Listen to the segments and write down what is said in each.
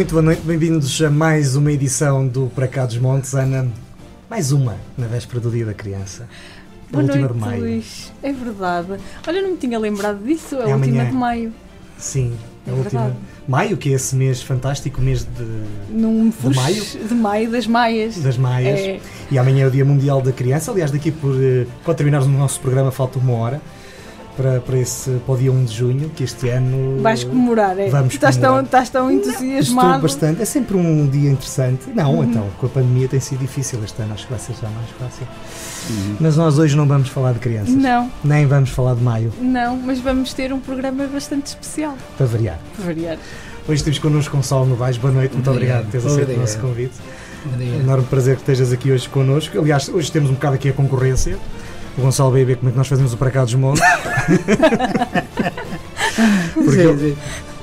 Muito boa noite, bem-vindos a mais uma edição do Para Cá dos Montes. Ana, mais uma na véspera do Dia da Criança. A Boa última noite, de maio. Luís. É verdade. Olha, eu não me tinha lembrado disso. É a É última de maio. Sim, a É última. verdade. Maio, que é esse mês fantástico, mês de, Num fux maio? de maio das maias. das Maias. É, E amanhã é o Dia Mundial da Criança. Aliás, daqui por. eh, Quando terminarmos o nosso programa, falta uma hora para, para, esse, para o dia 1 de junho, que este ano. vais comemorar, é? Vamos estás, tão, comemorar. estás tão Estou entusiasmado. bastante. É sempre um dia interessante. Não, Uhum. então, com a pandemia tem sido difícil este ano, acho que vai ser já mais fácil. Mas nós hoje não vamos falar de crianças. Não, Nem vamos falar de maio, não, mas vamos ter um programa bastante especial. para variar. Para variar. Hoje temos connosco Gonçalo Novaes. Boa noite, muito obrigado, Obrigado. por teres aceito o nosso convite. Obrigado. Enorme prazer que estejas aqui hoje connosco. Aliás, hoje temos um bocado aqui a concorrência. O Gonçalo ver como é que nós fazemos o para cá dos montes. Porque eu-.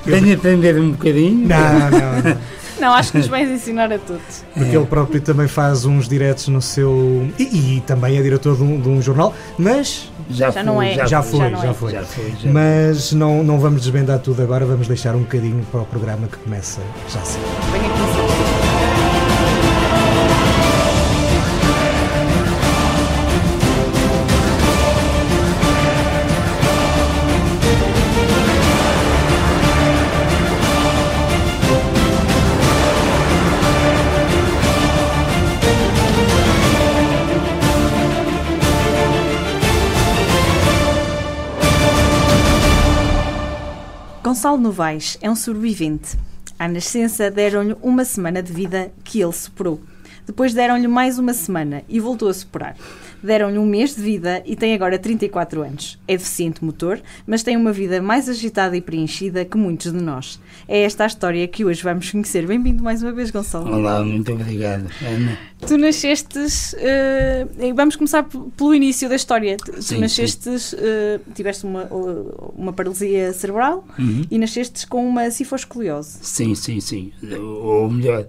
Venho aprender um bocadinho. Não, não, não. Não, acho que nos vais ensinar a todos. Porque ele próprio também faz uns diretos no seu. E, e também é diretor de um, de um jornal, mas. Já, Já não é. Já, Já foi. foi, não já é. foi. Já foi. Já Mas não, não vamos desvendar tudo agora, vamos deixar um bocadinho para o programa que começa já cedo. Venha Gonçalo Novaes é um sobrevivente. À nascença deram-lhe uma semana de vida que ele superou. Depois deram-lhe mais uma semana e voltou a superar. Deram-lhe um mês de vida e tem agora 34 anos. É deficiente motor, mas tem uma vida mais agitada e preenchida que muitos de nós. É esta a história que hoje vamos conhecer. Bem-vindo mais uma vez, Gonçalo. Olá, muito obrigado. Ana. Tu nascestes. eh, vamos começar pelo início da história. Tu, Sim, nascestes. eh, tiveste uma, uma paralisia cerebral Uhum. e nascestes com uma cifoscoliose. Sim, sim, sim. Ou melhor,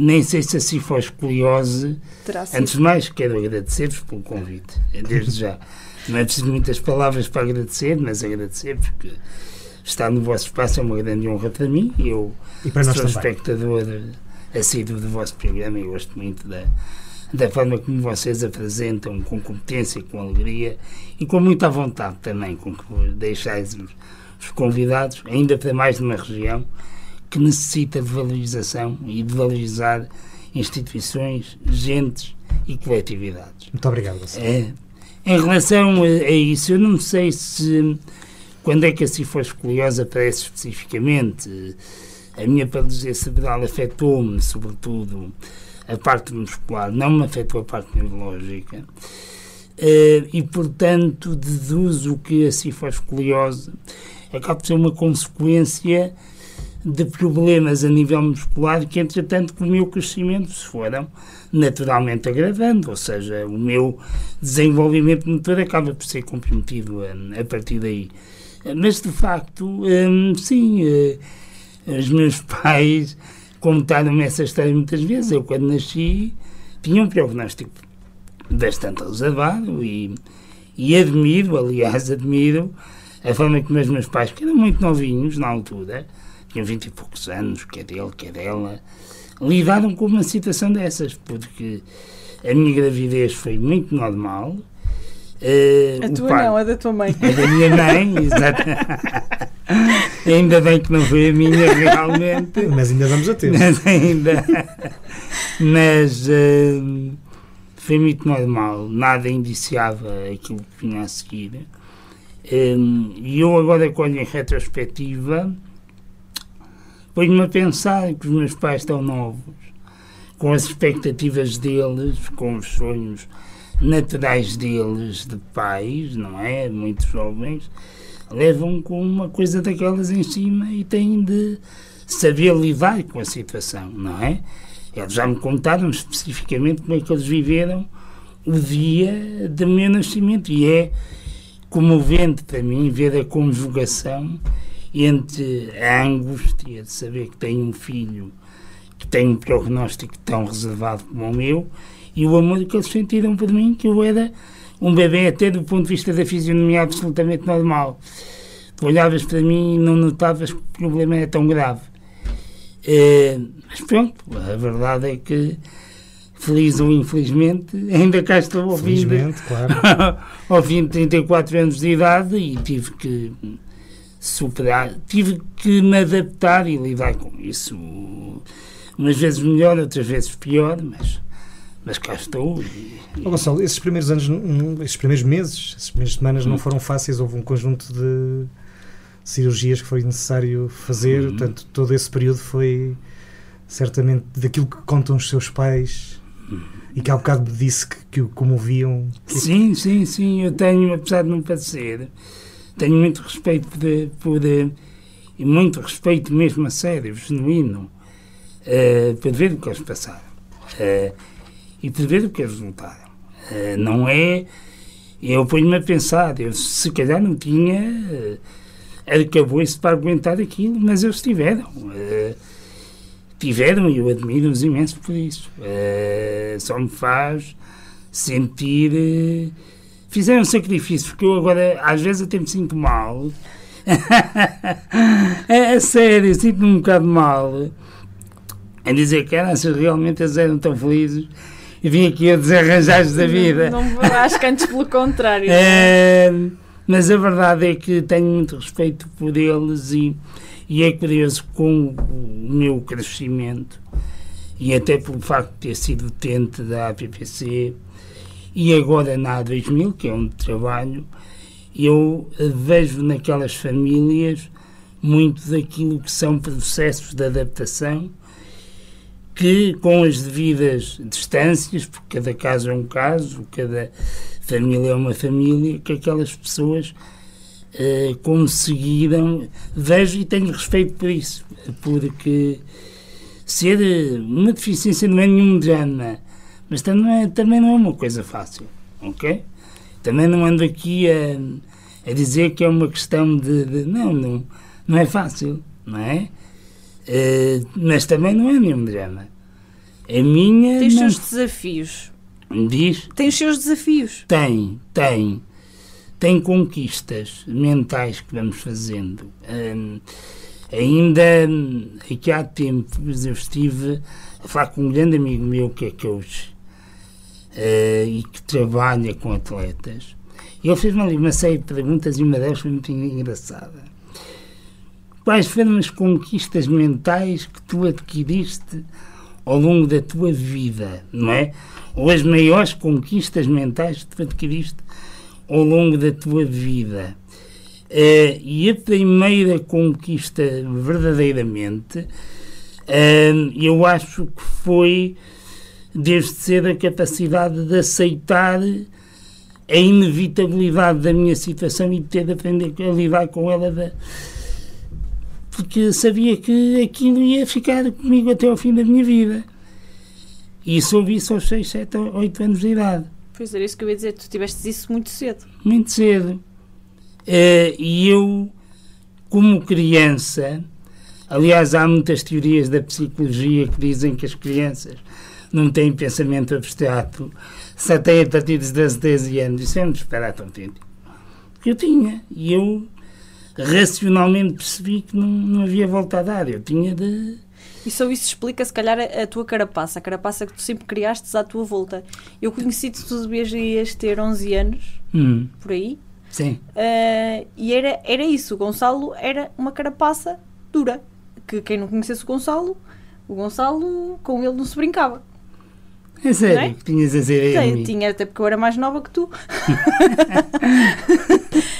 nem sei se assim for escoliose. Terá sido. Antes de mais, quero agradecer-vos pelo convite. Desde já. Não é preciso muitas palavras para agradecer, mas agradecer porque estar no vosso espaço é uma grande honra para mim. e Eu E para nós sou também. espectador assíduo do vosso programa e gosto muito da, da forma como vocês apresentam, com competência, com alegria e com muita vontade também, com que deixais os, os convidados, ainda para mais numa região que necessita de valorização e de valorizar instituições, gentes e coletividades. Muito obrigado. É, em relação a, a isso, eu não sei se quando é que a cifoscoliose aparece especificamente. A minha paralisia cerebral afetou-me, sobretudo, a parte muscular, não me afetou a parte neurológica. Eh, e, portanto, deduzo que a cifoscoliose acaba por ser uma consequência de problemas a nível muscular que, entretanto, com o meu crescimento se foram naturalmente agravando, ou seja, o meu desenvolvimento motor acaba por ser comprometido a, a partir daí. Mas, de facto, hum, sim, eh, os meus pais contaram-me essa história muitas vezes. Eu, quando nasci, tinha um prognóstico bastante reservado e, e admiro, aliás, admiro a forma como os meus pais, que eram muito novinhos na altura, tinham vinte e poucos anos, quer dele, quer dela, lidaram com uma situação dessas, porque a minha gravidez foi muito normal. eh, A tua pai- não, a da tua mãe. a da minha mãe, exato. ainda bem que não foi a minha realmente. Mas ainda vamos a tempo. Mas ainda. Mas hum, foi muito normal, nada indiciava aquilo que vinha a seguir. Hum, E eu agora, quando em retrospectiva, ponho-me a pensar que os meus pais estão novos, com as expectativas deles, com os sonhos naturais deles de pais, não é? Muitos jovens levam com uma coisa daquelas em cima e têm de saber lidar com a situação, não é? Eles já me contaram especificamente como é que eles viveram o dia do meu nascimento e é comovente para mim ver a conjugação entre a angústia de saber que tenho um filho que tem um prognóstico tão reservado como o meu e o amor que eles sentiram por mim, que eu era um bebê até do ponto de vista da fisionomia absolutamente normal. Tu olhavas para mim e não notavas que o problema era tão grave. É, mas pronto, a verdade é que, feliz ou infelizmente, ainda cá estou ao fim, de, claro. ao fim de 34 anos de idade e tive que superar, tive que me adaptar e lidar com isso. Umas vezes melhor, outras vezes pior, mas mas cá estou. E, oh, Gonçalo, esses primeiros anos, esses primeiros meses, essas primeiras semanas hum. não foram fáceis, houve um conjunto de cirurgias que foi necessário fazer, hum. portanto, todo esse período foi certamente daquilo que contam os seus pais hum. e que há bocado me disse que, que o comoviam. Que... Sim, sim, sim, eu tenho, apesar de não parecer, tenho muito respeito por, por e muito respeito mesmo a sério, genuíno, uh, por ver o que eles passaram. Uh, e ver o que é resultado. Uh, não é. Eu ponho-me a pensar, eu se calhar não tinha uh, arcabouço para aguentar aquilo, mas eles tiveram. Uh, tiveram e eu admiro-os imenso por isso. Uh, só me faz sentir. Fizeram um sacrifício, porque eu agora às vezes até me sinto mal. é, é sério, sinto-me um bocado mal em dizer que essas realmente eles eram tão felizes e vim aqui a desarranjar-lhes da vida. Não, não, acho que antes pelo contrário. É, mas a verdade é que tenho muito respeito por eles e, e é curioso com o meu crescimento e até pelo facto de ter sido utente da APPC e agora na A2000, que é onde trabalho, eu vejo naquelas famílias muito daquilo que são processos de adaptação que, com as devidas distâncias, porque cada caso é um caso, cada família é uma família, que aquelas pessoas uh, conseguiram. Vejo e tenho respeito por isso, porque ser eh, uma deficiência não é nenhum drama, mas também, é, também não é uma coisa fácil, ok? Também não ando aqui a, a dizer que é uma questão de, de não, não, não é fácil, não é? Uh, mas também não é nenhum drama. A minha. Tem os seus desafios. Diz? Tem os seus desafios. Tem, tem. Tem conquistas mentais que vamos fazendo. Um, ainda aqui há tempos eu estive a falar com um grande amigo meu que é coach uh, e que trabalha com atletas. Ele fez-me uma série de perguntas e uma delas foi muito engraçada quais foram as conquistas mentais que tu adquiriste ao longo da tua vida, não é? Ou as maiores conquistas mentais que tu adquiriste ao longo da tua vida. Uh, e a primeira conquista, verdadeiramente, uh, eu acho que foi, desde ser a capacidade de aceitar a inevitabilidade da minha situação e de ter de aprender a lidar com ela da, porque sabia que aquilo ia ficar comigo até ao fim da minha vida. E soube isso aos 6, 7, 8 anos de idade. Pois era isso que eu ia dizer, tu tiveste isso muito cedo. Muito cedo. Uh, e eu, como criança, aliás, há muitas teorias da psicologia que dizem que as crianças não têm pensamento abstrato, só têm a partir dos 12, 13 anos. Isso é um disparate autêntico. Eu tinha. E eu racionalmente percebi que não, não havia volta a dar. Eu tinha de. E só isso explica, se calhar, a, a tua carapaça, a carapaça que tu sempre criaste à tua volta. Eu conheci-te, tu devias ter 11 anos, hum. por aí. Sim. Uh, e era, era isso, o Gonçalo era uma carapaça dura. Que quem não conhecesse o Gonçalo, o Gonçalo, com ele não se brincava. É sério, é? tinhas a dizer aí. Tinha, até porque eu era mais nova que tu.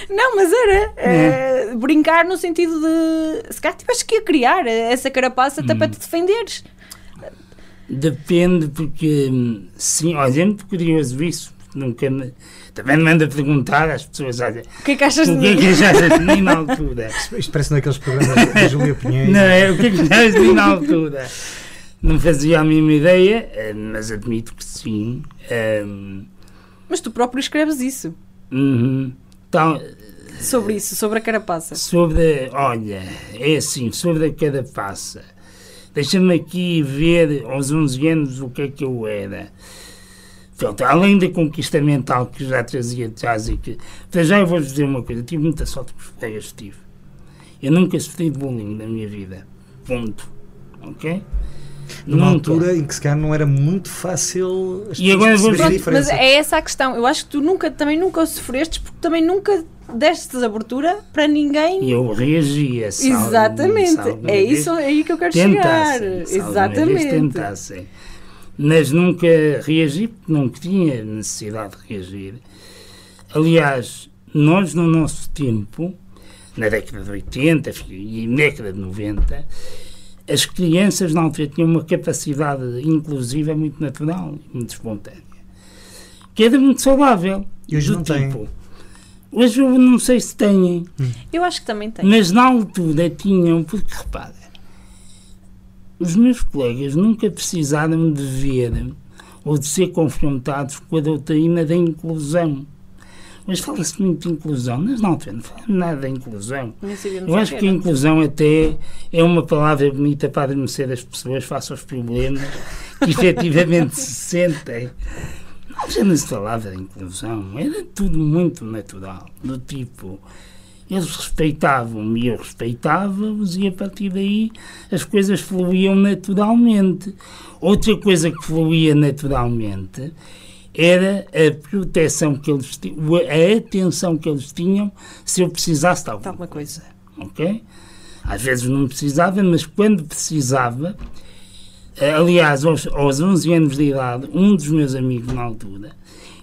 não, mas era. É. Uh, brincar no sentido de. Se calhar tiveste que a criar essa carapaça até hum. para te defenderes. Depende, porque sim, olha, é muito curioso isso, nunca me. Também me manda perguntar às pessoas, olha, O que é que achas de o que é mim? que achas de mim na altura? Isto parece naqueles programas da Júlia Pinheiro. Não é? O que é que achas de mim na altura? Não fazia a mínima ideia, eh, mas admito que sim. Ehm, Mas tu próprio escreves isso. uhum. Então, Sobre isso, sobre a carapaça. sobre, olha, é assim, sobre a carapaça. Deixa-me aqui ver aos 11 anos o que é que eu era. Pronto, além da conquista mental que já trazia jazz e que... Já eu vou-vos dizer uma coisa, tive muita sorte com os colegas que tive. Eu nunca sofri de bullying na minha vida. Ponto. Ok? Numa Nunca. altura em que se calhar não era muito fácil as E agora vou- Pronto, mas é essa a questão. Eu acho que tu nunca, também nunca sofrestes porque também nunca destes abertura para ninguém. E eu reagia. Exatamente. alguma É isso aí que eu quero chegar. tentassem. Exatamente. tentassem. Mas nunca reagi porque não tinha necessidade de reagir. Aliás, nós no nosso tempo, na década de 80 e na década de 90, as crianças na altura tinham uma capacidade inclusiva muito natural e muito espontânea. Que era muito saudável. E hoje do não têm. tipo, Hoje eu não sei se têm. Eu acho que também tem. Mas na altura tinham, porque repara, os meus colegas nunca precisaram de ver ou de ser confrontados com a doutrina da inclusão. Mas fala-se muito de inclusão, mas não fala nada da inclusão. Eu acho que era. inclusão até é uma palavra bonita para adormecer as pessoas face aos problemas que efetivamente se sentem. Não se falava de inclusão, era tudo muito natural, do tipo, eles respeitavam-me e eu respeitava-os e a partir daí as coisas fluíam naturalmente. Outra coisa que fluía naturalmente era a proteção que eles tinham, a atenção que eles tinham se eu precisasse de alguma Alguma coisa. ok? Às vezes não precisava, mas quando precisava, eh, aliás, aos, aos 11 anos de idade, um dos meus amigos na altura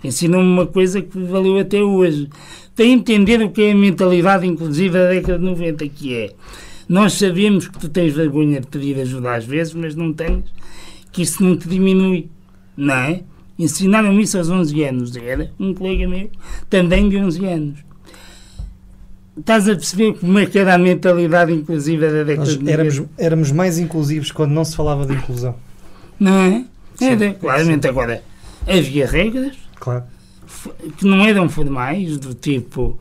ensinou-me uma coisa que valeu até hoje, para entender o que é a mentalidade, inclusive, da década de 90, que é, nós sabemos que tu tens vergonha de pedir ajuda às vezes, mas não tens, que isso não te diminui, não é? Ensinaram-me isso aos 11 anos, era um colega meu, também de 11 anos. Estás a perceber como é que era a mentalidade inclusiva da década Nós de 90? éramos, éramos mais inclusivos quando não se falava de inclusão. Não é? Sim, Era, claramente agora. Havia regras Claro. que não eram formais, do tipo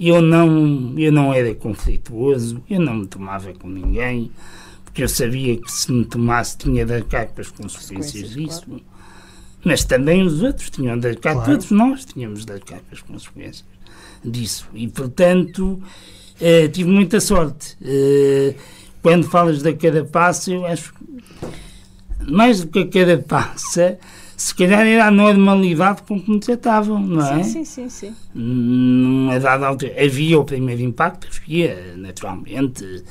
eu não, eu não era conflituoso, eu não me tomava com ninguém, porque eu sabia que se me tomasse tinha de arcar com as consequências Consequências, disso. Mas também os outros tinham de arcar, Claro. todos nós tínhamos de arcar com as consequências disso. E portanto eh, tive muita sorte. Eh, quando falas da carapaça, eu acho que mais do que a carapaça, se calhar era a normalidade com que me tratavam, não é? Sim, sim, sim, sim. Numa dada altura havia o primeiro impacto, havia, naturalmente,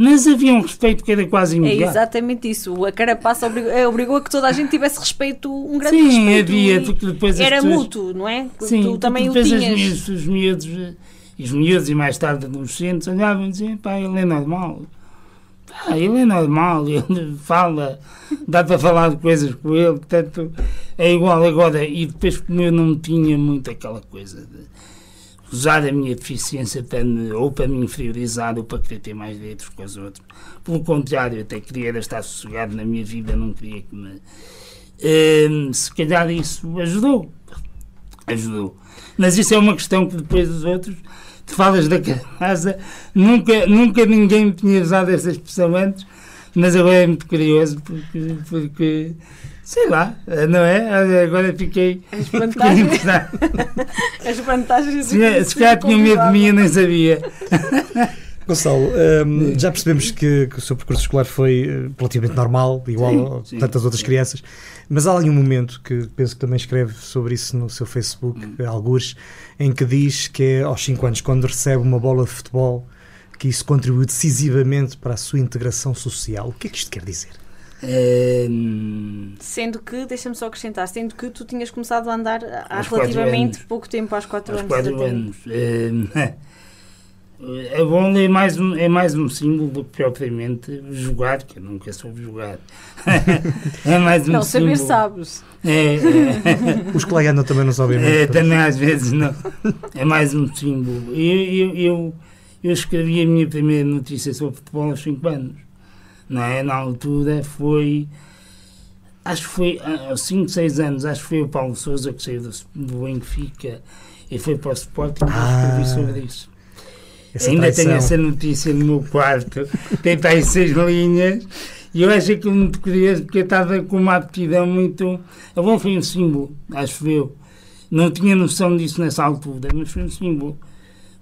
mas havia um respeito que era quase É imediato. exatamente isso. A carapaça obrigou, é, obrigou a que toda a gente tivesse respeito, um grande Sim, respeito. havia, e porque depois Era pessoas- mútuo, não é? Sim, tu também o tinhas. os miúdos, eh, os miúdos e mais tarde adolescentes olhavam e diziam, pá, ele é normal. Pá, ele é normal, ele fala, dá para falar de coisas com ele, portanto, é igual agora. E depois como eu não tinha muito aquela coisa de usar a minha deficiência para me, ou para me inferiorizar ou para querer ter mais direitos que os outros. Pelo contrário, até queria estar sossegado na minha vida, não queria que me... Hum, se calhar isso ajudou. Ajudou. Mas isso é uma questão que depois os outros, tu falas da casa, nunca, nunca ninguém me tinha usado essa expressão antes, mas agora é muito curioso porque, porque sei lá, não é? Agora fiquei, As fiquei vantagens, as vantagens Se, se calhar tinha medo de mim, eu nem sabia. Gonçalo, hum, já percebemos que, que o seu percurso escolar foi eh, relativamente normal, igual Sim, a sim, tantas outras sim. crianças, mas há ali um momento que penso que também escreve sobre isso no seu Facebook, Hum. alguns, em que diz que é aos 5 anos, quando recebe uma bola de futebol, que isso contribuiu decisivamente para a sua integração social. O que é que isto quer dizer? Hum, Sendo que, deixa-me só acrescentar, sendo que tu tinhas começado a andar há relativamente pouco tempo, aos 4 aos anos. quatro anos. A bola é mais, um, é mais um símbolo do que propriamente jogar, que eu nunca soube jogar. é mais um não, símbolo. saber sabes. É, é, Os colegas não, também não sabem é, também às vezes não. É mais um símbolo. Eu, eu, eu, eu escrevi a minha primeira notícia sobre futebol aos 5 anos. Não é? Na altura foi. Acho que foi aos 5, 6 anos, acho que foi o Paulo Souza que saiu do, do Benfica e foi para o Sporting Ah. escrevi sobre isso. Ainda traição. tenho essa notícia no meu quarto, tem para aí seis linhas, e eu acho aquilo muito curioso porque eu estava com uma aptidão muito. A bola foi um símbolo, acho eu. Não tinha noção disso nessa altura, mas foi um símbolo.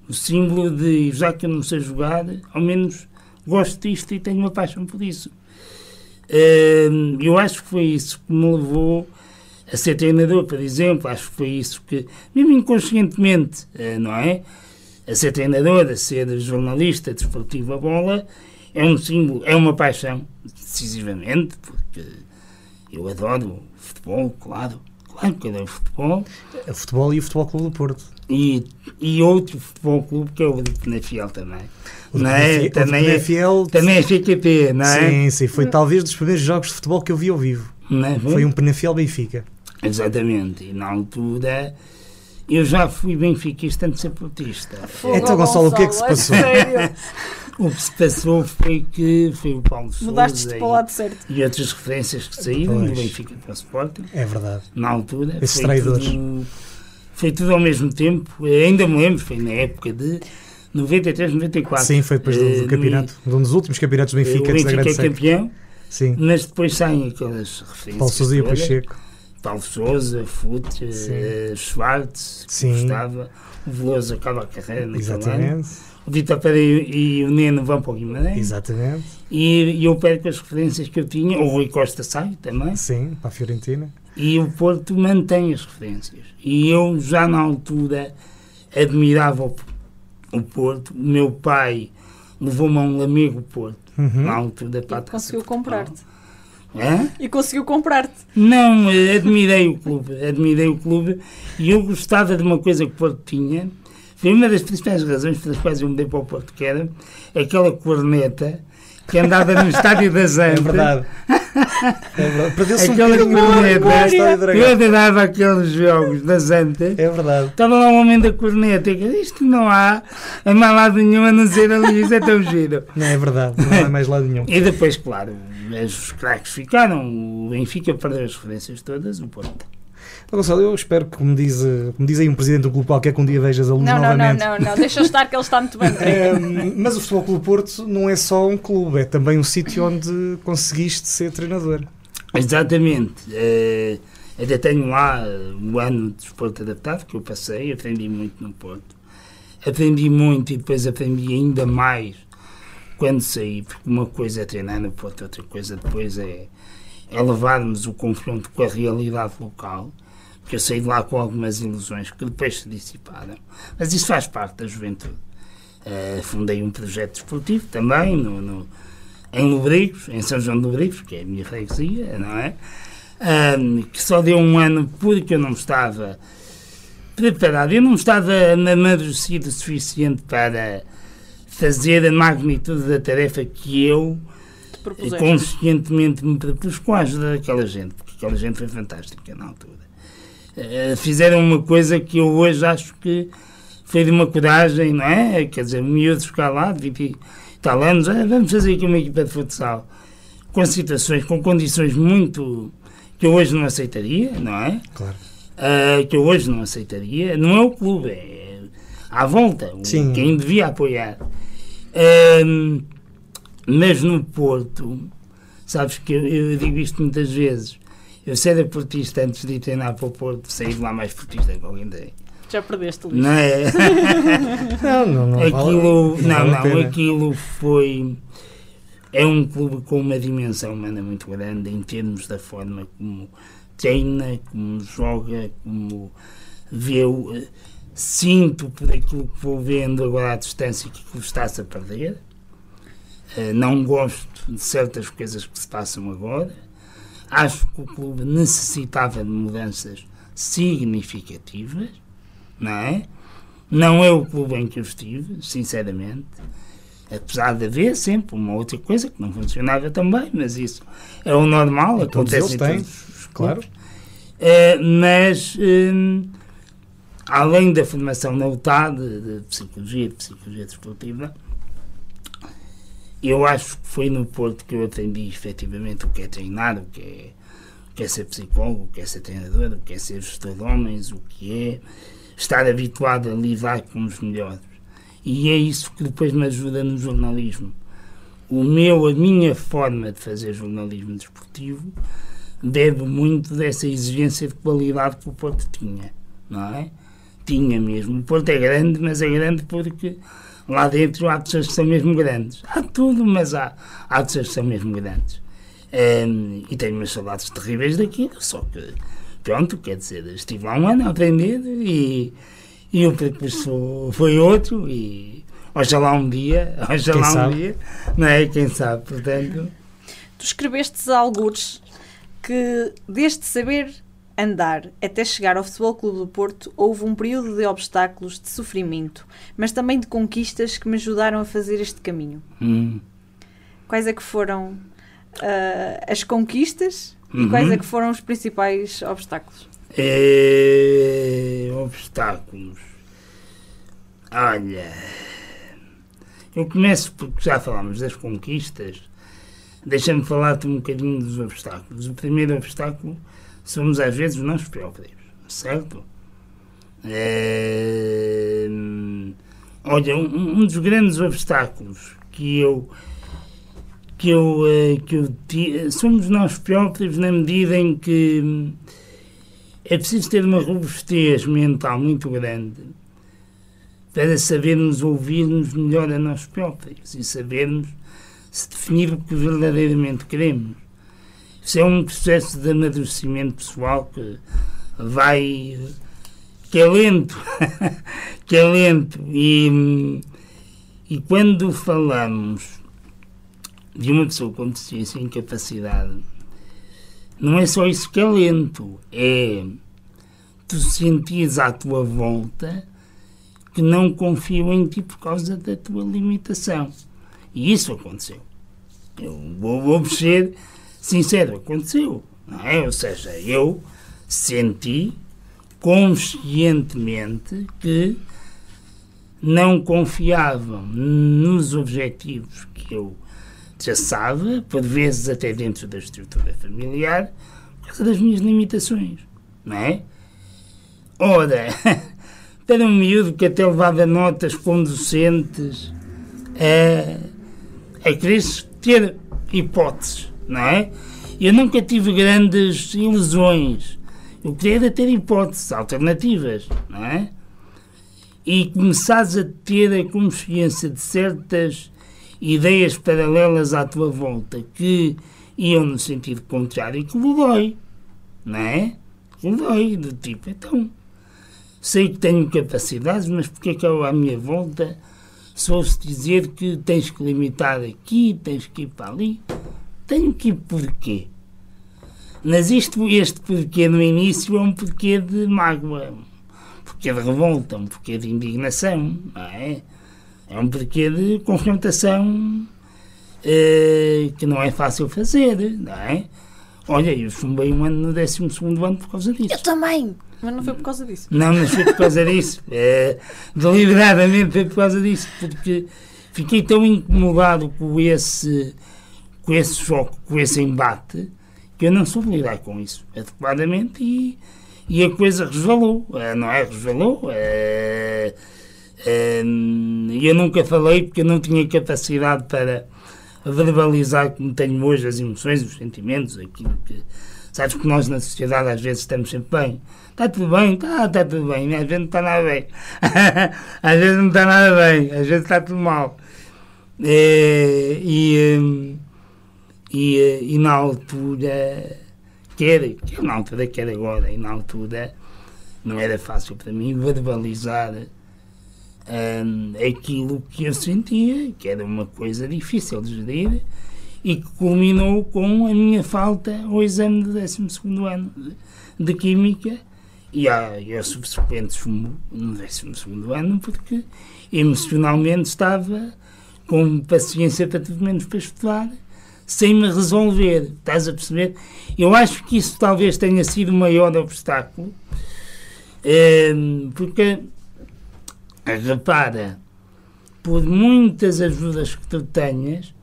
O símbolo de, já que eu não sei jogar, ao menos gosto disto e tenho uma paixão por isso. Eu acho que foi isso que me levou a ser treinador, por exemplo. Acho que foi isso que, mesmo inconscientemente, eh, não é? A ser treinador, a ser jornalista desportivo a bola, é um símbolo, é uma paixão, decisivamente, porque eu adoro futebol, claro. Claro que adoro futebol. O futebol e o Futebol Clube do Porto. E, e outro futebol clube que é o de Penafiel também. De é? De Também é- Também é FKP, não é? Sim, sim. Foi talvez dos primeiros jogos de futebol que eu vi ao vivo. É? Foi um Penafiel Benfica. Exatamente. E na altura eu já fui benfiquista antes de ser portista. Então, Gonçalo, o que é que se a passou? sério? O que se passou foi que foi o Paulo Mudaste-te Sousa para o lado certo. e, outras referências que saíram do. Benfica para o Sporting, É verdade. na altura. Esses foi traidores. tudo, foi tudo ao mesmo tempo. Ainda me lembro, foi na época de 93, 94. Sim, foi depois do, Eh, do campeonato. De um dos últimos campeonatos do Benfica o Benfica é campeão, Sim. mas depois saem aquelas referências. Paulo Sousa e o. Pacheco. Paulo Sousa, Fute, eh, Schwartz, Sim. gostava, o Veloso acaba a carreira naquele ano. Exatamente. O Vitor Pereira e, e o Neno vão para o Guimarães. Exatamente. E, e eu perco as referências que eu tinha. O Rui Costa sai também. Sim, para a Fiorentina. E o Porto mantém as referências. E eu já na altura admirava o, o Porto. O meu pai levou-me a um amigo Porto. Uhum. Na altura para E conseguiu comprar-te. Hã? E conseguiu comprar-te. Não, admirei o clube, admirei o clube e eu gostava de uma coisa que o Porto tinha. Foi uma das principais razões pelas quais eu mudei para o Porto, que era aquela corneta que andava no estádio da É Zanta. verdade. É verdade. Perdeu-se um corneta, do eu adorava aqueles jogos da Zanta. É verdade. Estava lá um homem da corneta e eu disse, isto não há a má lado nenhum a não ser ali, isso é tão giro. Não, é verdade. Não há mais lado nenhum. E depois, claro, os craques ficaram, o Benfica perdeu as referências todas, o Porto. Ó, Gonçalo, eu espero que, como diz, como diz aí um presidente do clube qualquer, que um dia vejas a luz Não, não, não, novamente. não, não. Deixa estar que ele está muito bem. É, mas o Futebol Clube Porto não é só um clube, é também um sítio onde conseguiste ser treinador. Exatamente. Eh, até tenho lá o ano de desporto adaptado que eu passei, aprendi muito no Porto. Aprendi muito e depois aprendi ainda mais quando saí, porque uma coisa é treinar no Porto, outra coisa depois é, é levarmos o confronto com a realidade local. Porque eu saí de lá com algumas ilusões que depois se dissiparam. Mas isso faz parte da juventude. Eh, fundei um projeto desportivo também no, no- em Lobrigos, em São João de Lobrigos, que é a minha freguesia, não é? Que só deu um ano porque eu não estava preparado, eu não estava amadurecido o suficiente para fazer a magnitude da tarefa que eu propuseste. conscientemente me propus com a ajuda daquela gente, porque aquela gente foi fantástica na altura. Eh, fizeram uma coisa que eu hoje acho que foi de uma coragem, não é? Quer dizer, miúdos cá lá, de 20 e tal anos, "Ah, vamos fazer aqui uma equipa de futsal com situações, com condições muito que eu hoje não aceitaria, não é? Claro. Ah, que eu hoje não aceitaria. Não é o clube, é à volta, Sim. quem devia apoiar. Ahm, mas no Porto, sabes que eu, eu digo isto muitas vezes. Eu se era portista antes de ir treinar para o Porto, saí de lá mais portista que alguém tem. Já perdeste, Luís. Não é? Não, não, não. aquilo, vale, não, não, pena. aquilo foi. É um clube com uma dimensão humana muito grande em termos da forma como treina, como joga, como vê. o- eh, Sinto por aquilo que vou vendo agora à distância que está-se a perder. Eh, Não gosto de certas coisas que se passam agora. Acho que o clube necessitava de mudanças significativas, não é? Não é o clube em que eu estive, sinceramente. Apesar de haver sempre uma outra coisa que não funcionava tão bem, mas isso é o normal, acontece em todos os claro. Eh, mas, hum, além da formação na UTAD, de, de psicologia, de psicologia desportiva, eu acho que foi no Porto que eu aprendi efetivamente o que é treinar, o que é, o que é ser psicólogo, o que é ser treinador, o que é ser gestor de homens, o que é estar habituado a lidar com os melhores. E é isso que depois me ajuda no jornalismo. O meu, a minha forma de fazer jornalismo desportivo deve muito dessa exigência de qualidade que o Porto tinha, não é? Tinha mesmo. O Porto é grande, mas é grande porque lá dentro há pessoas que são mesmo grandes. Há tudo, mas há, há pessoas que são mesmo grandes. Ehm, e tenho umas saudades terríveis daquilo, só que, pronto, quer dizer, estive lá um ano a aprender e, e o percurso foi outro e oxalá um dia, oxalá um sabe? dia, não é? Quem sabe, portanto... Tu escrevestes algures que desde saber andar até chegar ao Futebol Clube do Porto houve um período de obstáculos, de sofrimento, mas também de conquistas que me ajudaram a fazer este caminho. hum. Quais é que foram ah, as conquistas e Uhum. quais é que foram os principais obstáculos? É, obstáculos. Olha, eu começo porque já falámos das conquistas. Deixa-me falar-te um bocadinho dos obstáculos. O primeiro obstáculo somos às vezes nós próprios, certo? É, olha, um, um dos grandes obstáculos que eu que eu, eh, que eu somos nós próprios na medida em que é preciso ter uma robustez mental muito grande para sabermos ouvir-nos melhor a nós próprios e sabermos se definir o que verdadeiramente queremos. Isso é um processo de amadurecimento pessoal que vai. que é lento. que é lento. E, e quando falamos de uma pessoa com deficiência e incapacidade, não é só isso que é lento, é tu sentires à tua volta que não confiam em ti por causa da tua limitação. E isso aconteceu. Eu vou, vou ser sincero, aconteceu. Não é? Ou seja, eu senti conscientemente que não confiavam nos objetivos que eu traçava, por vezes até dentro da estrutura familiar, por causa das minhas limitações, não é? Ora, para um miúdo que até levava notas conducentes a, a querer ter hipóteses, não é? Eu nunca tive grandes ilusões. Eu queria era ter hipóteses alternativas, não é? E começares a ter a consciência de certas ideias paralelas à tua volta que iam no sentido contrário e que lhe dói, não é? Que lhe dói, do tipo, então, sei que tenho capacidades, mas porque é que eu à minha volta sou-se dizer que tens que limitar aqui, tens que ir para ali? Tenho que ir porquê? Mas isto, este porquê no início é um porquê de mágoa, um porquê de revolta, um porquê de indignação, não é? É um porquê de confrontação eh, que não é fácil fazer, não é? Olha, eu chumbei um ano no 12 ano por causa disso. Eu também! Mas não foi por causa disso. Não, mas foi por causa disso. É, deliberadamente foi por causa disso, porque fiquei tão incomodado com esse, com esse choque, com esse embate, que eu não soube lidar com isso adequadamente e, e a coisa resvalou. É, não é? Resvalou. É, é, eu nunca falei porque eu não tinha capacidade para verbalizar como tenho hoje as emoções, os sentimentos, aquilo que. Sabes que nós na sociedade às vezes estamos sempre bem. Está tudo bem? Está, está tudo bem. Às vezes não está nada bem. às vezes não está nada bem. Às vezes está tudo mal. É, e, hum, e, eh, e na altura, quer, na altura, quer agora, e na altura, não era fácil para mim verbalizar hum, aquilo que eu sentia, que era uma coisa difícil de gerir, e que culminou com a minha falta ao exame do 12 ano de, de Química e, a, e aos subsequentes no 12 ano, porque emocionalmente estava com paciência para tudo menos para estudar, sem me resolver. Estás a perceber? Eu acho que isso talvez tenha sido o maior obstáculo, ehm, porque, repara, por muitas ajudas que tu tenhas,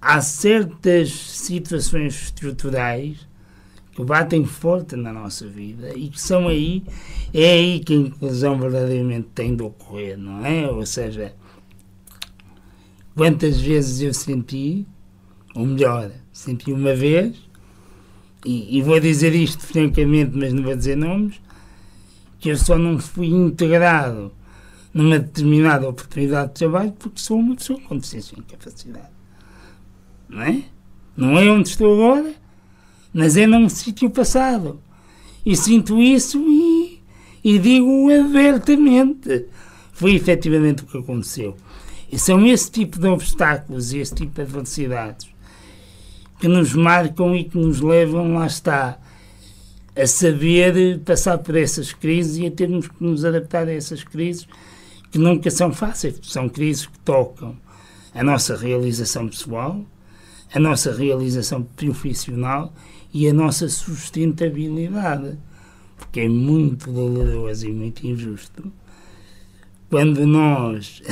há certas situações estruturais que batem forte na nossa vida e que são aí, é aí que a inclusão verdadeiramente tem de ocorrer, não é? Ou seja, quantas vezes eu senti, ou melhor, senti uma vez, e, e vou dizer isto francamente, mas não vou dizer nomes, que eu só não fui integrado numa determinada oportunidade de trabalho porque sou uma pessoa com deficiência e incapacidade. Não é? Não é onde estou agora, mas é num sítio passado. E sinto isso e, e digo abertamente. Foi efetivamente o que aconteceu. E são esse tipo de obstáculos e esse tipo de adversidades que nos marcam e que nos levam, lá está, a saber passar por essas crises e a termos que nos adaptar a essas crises que nunca são fáceis, são crises que tocam a nossa realização pessoal, a nossa realização profissional e a nossa sustentabilidade. Porque é muito doloroso e muito injusto quando nós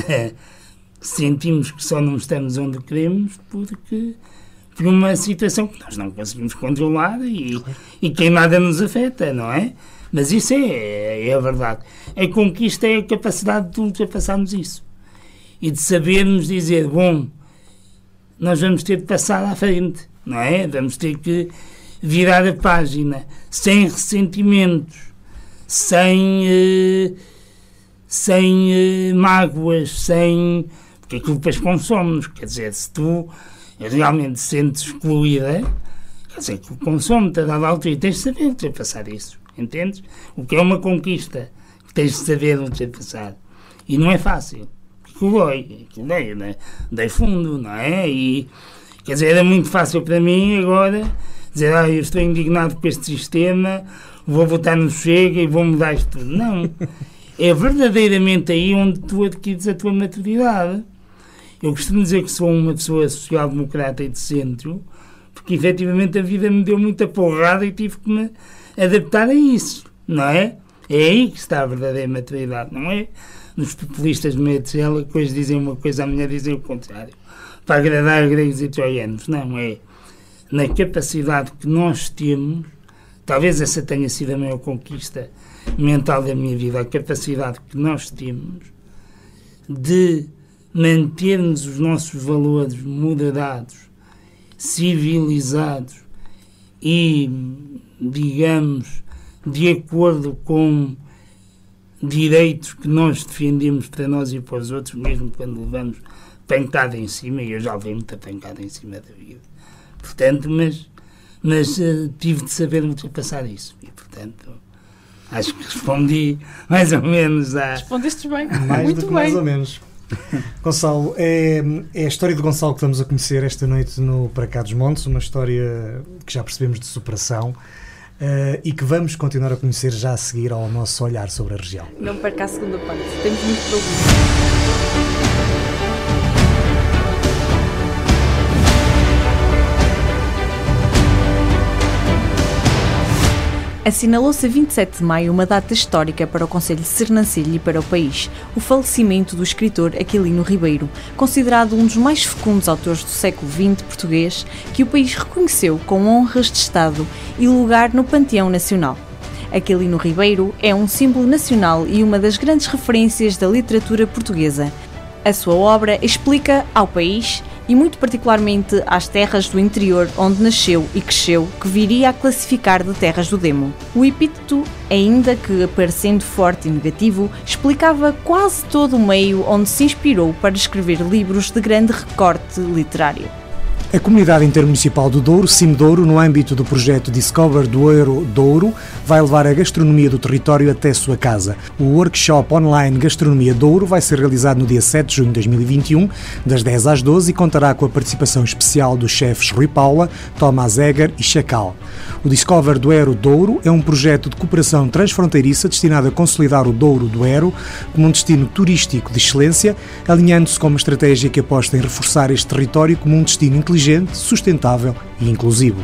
sentimos que só não estamos onde queremos porque por uma situação que nós não conseguimos controlar e, e que nada nos afeta, não é? Mas isso é, é a verdade. A conquista é a capacidade de ultrapassarmos isso e de sabermos dizer: bom, nós vamos ter de passar à frente, não é? Vamos ter que virar a página sem ressentimentos, sem, eh, sem eh, mágoas, sem. Porque aquilo depois consome-nos. Quer dizer, se tu realmente sentes excluída, quer dizer, que consome-te a dada altura e tens de saber ultrapassar isso. Entendes? O que é uma conquista que tens de saber ultrapassar. E não é fácil. Aquilo dói, aquilo dói, né? dei fundo, não é? E, quer dizer, era muito fácil para mim agora dizer, ah, eu estou indignado com este sistema, vou votar no Chega e vou mudar isto tudo. Não. É verdadeiramente aí onde tu adquires a tua maturidade. Eu costumo dizer que sou uma pessoa social-democrata e de centro, porque efetivamente a vida me deu muita porrada e tive que me adaptar a isso, não é? É aí que está a verdadeira maturidade, não é? Nos populistas de meia que hoje dizem uma coisa, amanhã dizem o contrário. Para agradar gregos e troianos. Não, é na capacidade que nós temos, talvez essa tenha sido a maior conquista mental da minha vida, a capacidade que nós temos de mantermos os nossos valores moderados, civilizados e digamos, de acordo com direitos que nós defendemos para nós e para os outros, mesmo quando levamos pancada em cima, e eu já levei muita pancada em cima da vida. Portanto, mas, mas uh, tive de saber ultrapassar isso. E, portanto, acho que respondi mais ou menos a. Respondeste bem. Mais Muito do que bem. mais ou menos. Gonçalo, é, é a história de Gonçalo que estamos a conhecer esta noite no Para Cá dos Montes, uma história que já percebemos de superação uh, e que vamos continuar a conhecer já a seguir ao nosso olhar sobre a região. Não perca a segunda parte. Temos muito para ouvir. Assinalou-se a 27 de maio uma data histórica para o Conselho de Sernancelho e para o país, o falecimento do escritor Aquilino Ribeiro, considerado um dos mais fecundos autores do século XX português, que o país reconheceu com honras de Estado e lugar no Panteão Nacional. Aquilino Ribeiro é um símbolo nacional e uma das grandes referências da literatura portuguesa. A sua obra explica ao país e muito particularmente às terras do interior onde nasceu e cresceu, que viria a classificar de terras do demo. O epíteto, ainda que aparecendo forte e negativo, explicava quase todo o meio onde se inspirou para escrever livros de grande recorte literário. A Comunidade Intermunicipal do Douro, Cimedouro, no âmbito do projeto Discover Douro Douro, vai levar a gastronomia do território até sua casa. O workshop online Gastronomia Douro vai ser realizado no dia 7 de junho de 2021, das 10 às 12, e contará com a participação especial dos chefes Rui Paula, Tomás Eger e Chacal. O Discover Douro Douro é um projeto de cooperação transfronteiriça destinado a consolidar o Douro Douro como um destino turístico de excelência, alinhando-se com uma estratégia que aposta em reforçar este território como um destino inteligente inteligente, sustentável e inclusivo.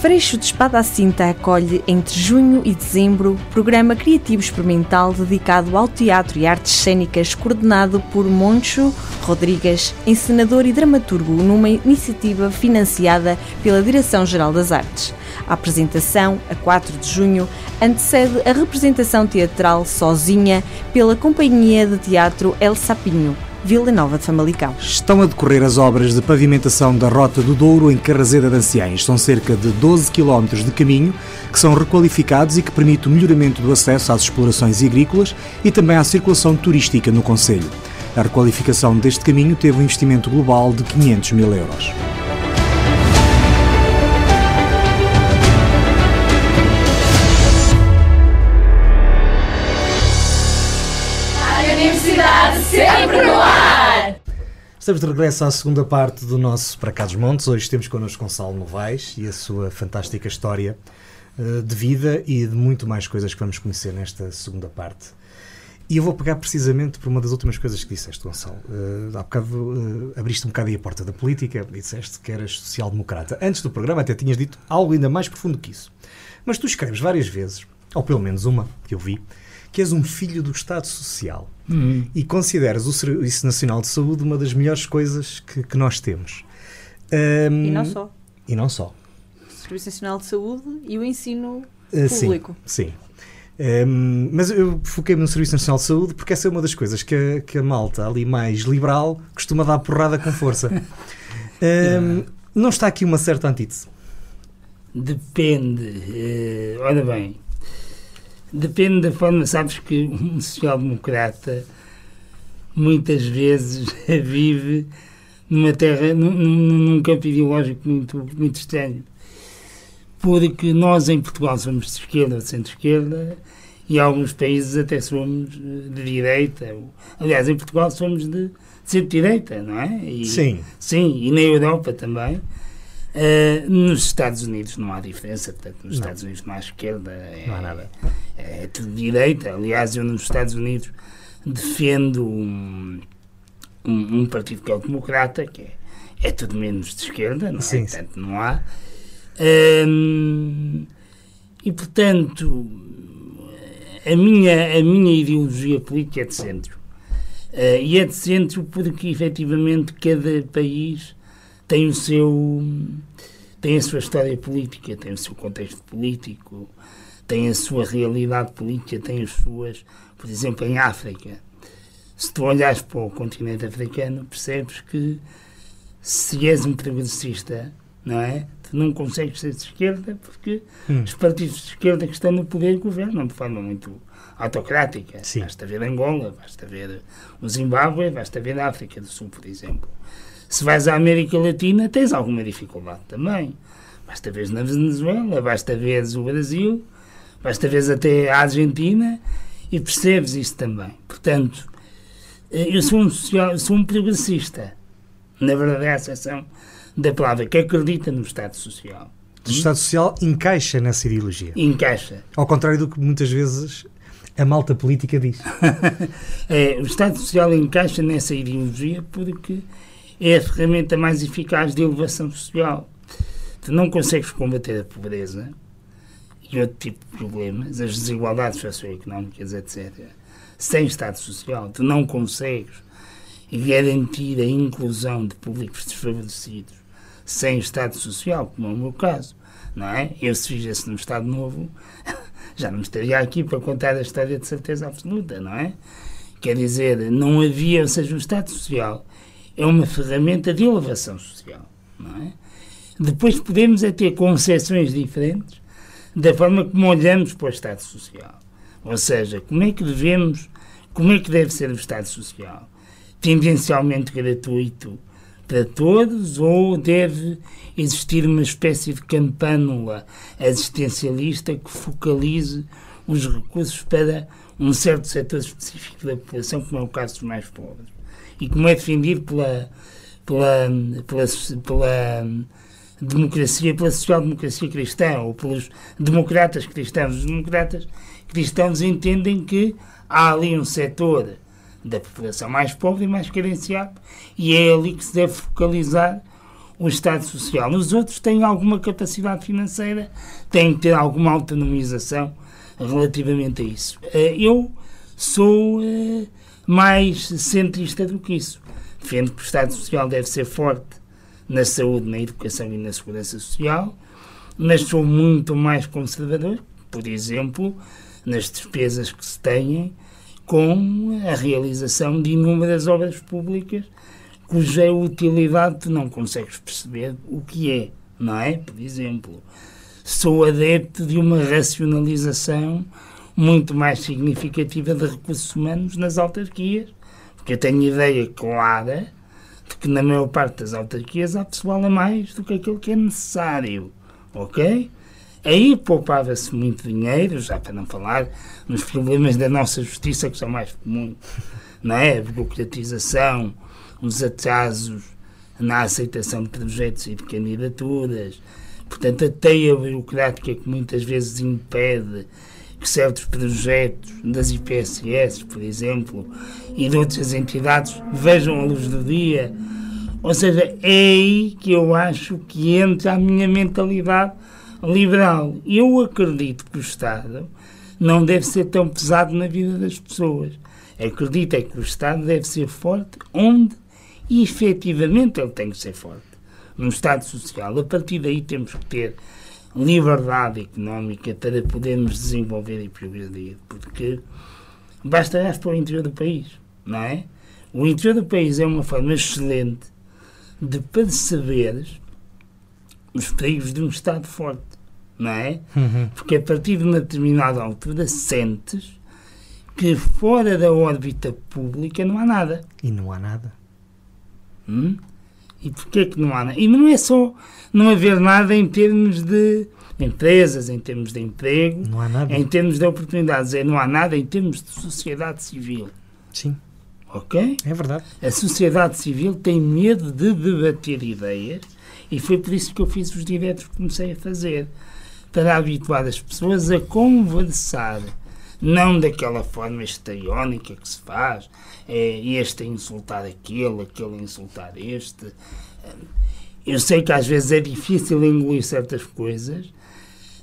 Freixo de Espada à Cinta acolhe entre junho e dezembro programa criativo experimental dedicado ao teatro e artes cênicas coordenado por Moncho Rodrigues, encenador e dramaturgo numa iniciativa financiada pela Direção-Geral das Artes. A apresentação, a 4 de junho, antecede a representação teatral Sozinha pela Companhia de Teatro El Sapinho, Vila Nova de Famalicão. Estão a decorrer as obras de pavimentação da Rota do Douro em Carrazeda de Anciães. São cerca de 12 km de caminho que são requalificados e que permitem o melhoramento do acesso às explorações agrícolas e também à circulação turística no Conselho. A requalificação deste caminho teve um investimento global de 500 mil euros. Sempre no ar! Estamos de regresso à segunda parte do nosso Para Cá dos Montes. Hoje temos connosco Gonçalo Novaes e a sua fantástica história uh, de vida e de muito mais coisas que vamos conhecer nesta segunda parte. E eu vou pegar precisamente por uma das últimas coisas que disseste, Gonçalo. Uh, há bocado uh, abriste um bocado a porta da política e disseste que eras social-democrata. Antes do programa até tinhas dito algo ainda mais profundo que isso. Mas tu escreves várias vezes, ou pelo menos uma que eu vi, que és um filho do Estado Social uhum. e consideras o Serviço Nacional de Saúde uma das melhores coisas que, que nós temos. Um, e não só. E não só. O Serviço Nacional de Saúde e o ensino uh, público. Sim, sim. Um, mas eu foquei-me no Serviço Nacional de Saúde porque essa é uma das coisas que a, que a malta ali mais liberal costuma dar porrada com força. um, não está aqui uma certa antítese? Depende. Uh, olha bem, Depende da forma, sabes que um social-democrata muitas vezes vive numa terra, num, num campo ideológico muito, muito estranho. Porque nós em Portugal somos de esquerda ou de centro-esquerda e em alguns países até somos de direita. Aliás, em Portugal somos de centro-direita, não é? E, sim. Sim, e na Europa também. Uh, nos Estados Unidos não há diferença, portanto, nos não. Estados Unidos não há esquerda, é, não há nada. É, é tudo direita. Aliás, eu nos Estados Unidos defendo um, um, um, partido que é o democrata, que é, é tudo menos de esquerda, não é? Sim, portanto, sim. não há. Um, e, portanto, a minha, a minha ideologia política é de centro. Uh, e é de centro porque, efetivamente, cada país tem o seu tem a sua história política, tem o seu contexto político, tem a sua realidade política, tem as suas, por exemplo, em África. Se tu olhas para o continente africano, percebes que se és um progressista, não é? Tu não consegues ser de esquerda porque hum. os partidos de esquerda que estão no poder governam de forma muito autocrática. Sim. Basta ver Angola, basta ver o Zimbábue, basta ver a África do Sul, por exemplo. Se vais à América Latina, tens alguma dificuldade também. Basta ver na Venezuela, basta ver o Brasil, basta ver até a Argentina e percebes isso também. Portanto, eu sou um, social, sou um progressista. Na verdade, é a acessão da palavra, que acredita no Estado Social. O Estado Social encaixa nessa ideologia. Encaixa. Ao contrário do que muitas vezes a malta política diz. é, o Estado Social encaixa nessa ideologia porque é a ferramenta mais eficaz de elevação social. Tu não consegues combater a pobreza e outro tipo de problemas, as desigualdades socioeconómicas, etc., sem Estado Social. Tu não consegues garantir a inclusão de públicos desfavorecidos sem Estado Social, como é o meu caso. Não é? Eu, se fizesse num Estado Novo, já não estaria aqui para contar a história de certeza absoluta, não é? Quer dizer, não havia, ou seja, o Estado Social é uma ferramenta de elevação social. Não é? Depois podemos é ter concepções diferentes da forma como olhamos para o Estado Social. Ou seja, como é que devemos, como é que deve ser o Estado Social? Tendencialmente gratuito para todos ou deve existir uma espécie de campânula assistencialista que focalize os recursos para um certo setor específico da população, como é o caso dos mais pobres, e como é defendido pela, pela, pela, pela democracia, pela social-democracia cristã, ou pelos democratas cristãos. Os democratas cristãos entendem que há ali um setor da população mais pobre e mais carenciada, e é ali que se deve focalizar o Estado Social. Os outros têm alguma capacidade financeira, têm que ter alguma autonomização relativamente a isso. Eh, eu sou eh, mais centrista do que isso. Defendo que o Estado Social deve ser forte na saúde, na educação e na segurança social, mas sou muito mais conservador, por exemplo, nas despesas que se têm com a realização de inúmeras obras públicas cuja utilidade tu não consegues perceber o que é, não é? Por exemplo, sou adepto de uma racionalização muito mais significativa de recursos humanos nas autarquias, porque eu tenho ideia clara de que na maior parte das autarquias há pessoal a mais do que aquilo que é necessário, ok? Aí poupava-se muito dinheiro, já para não falar nos problemas da nossa justiça que são mais comuns, não é? A burocratização, os atrasos na aceitação de projetos e de candidaturas, Portanto, a teia burocrática que muitas vezes impede que certos projetos das IPSS, por exemplo, e de outras entidades vejam a luz do dia. Ou seja, é aí que eu acho que entra a minha mentalidade liberal. Eu acredito que o Estado não deve ser tão pesado na vida das pessoas. Acredito é que o Estado deve ser forte onde efetivamente ele tem que ser forte num Estado social. A partir daí temos que ter liberdade económica para podermos desenvolver e progredir, porque basta olhar para o interior do país, não é? O interior do país é uma forma excelente de perceberes os perigos de um Estado forte, não é? Uhum. Porque a partir de uma determinada altura sentes que fora da órbita pública não há nada. E não há nada. Hum? E porquê que não há? E não é só não haver nada em termos de empresas, em termos de emprego, não há nada. em termos de oportunidades, é, não há nada em termos de sociedade civil. Sim. Ok? É verdade. A sociedade civil tem medo de debater ideias e foi por isso que eu fiz os diretos que comecei a fazer para habituar as pessoas a conversar não daquela forma estaiónica que se faz, é este a insultar aquele, aquele a insultar este. Eu sei que às vezes é difícil engolir certas coisas,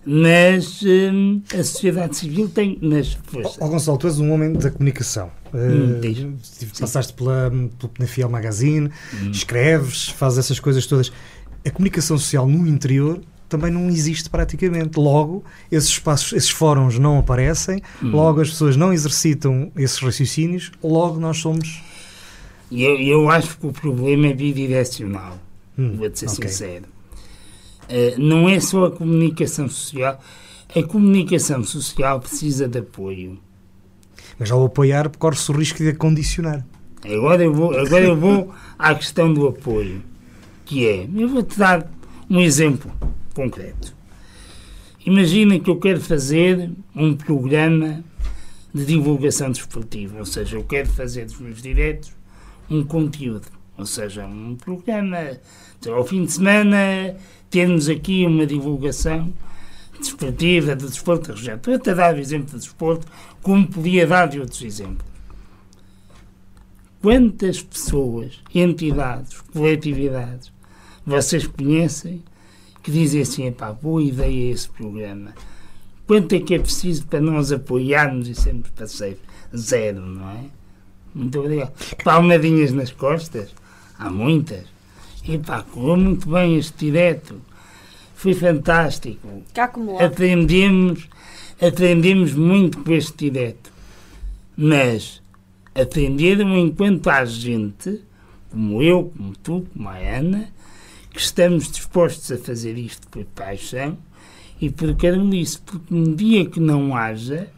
mas hum, a sociedade civil tem forças. Oh, Gonçalo, tu és um homem da comunicação. Hum, uh, passaste pela, pelo Penafiel Magazine, hum. escreves, fazes essas coisas todas. A comunicação social no interior também não existe praticamente. Logo, esses espaços, esses fóruns não aparecem, hum. logo as pessoas não exercitam esses raciocínios, logo nós somos. Eu, eu acho que o problema é bidirecional, hum, vou-te ser okay. sincero. Uh, não é só a comunicação social, a comunicação social precisa de apoio. Mas ao apoiar, corre-se o risco de a condicionar. Agora eu vou, agora eu vou à questão do apoio, que é, eu vou-te dar um exemplo concreto. Imagina que eu quero fazer um programa de divulgação desportiva, ou seja, eu quero fazer dos meus diretos um conteúdo, ou seja, um programa. Ao fim de semana, termos aqui uma divulgação desportiva, de desporto da região. Estou a dar o exemplo de desporto, como podia dar de outros exemplos. Quantas pessoas, entidades, coletividades vocês conhecem que dizem assim, pá, boa ideia esse programa. Quanto é que é preciso para nós apoiarmos e sermos parceiros? Zero, não é? Muito obrigado. Palmadinhas nas costas? Há muitas. E pá, correu muito bem este direto. Foi fantástico. Aprendemos, aprendemos muito com este direto. Mas aprenderam enquanto há gente, como eu, como tu, como a Ana, que estamos dispostos a fazer isto por paixão e por carolice, porque um dia que não haja,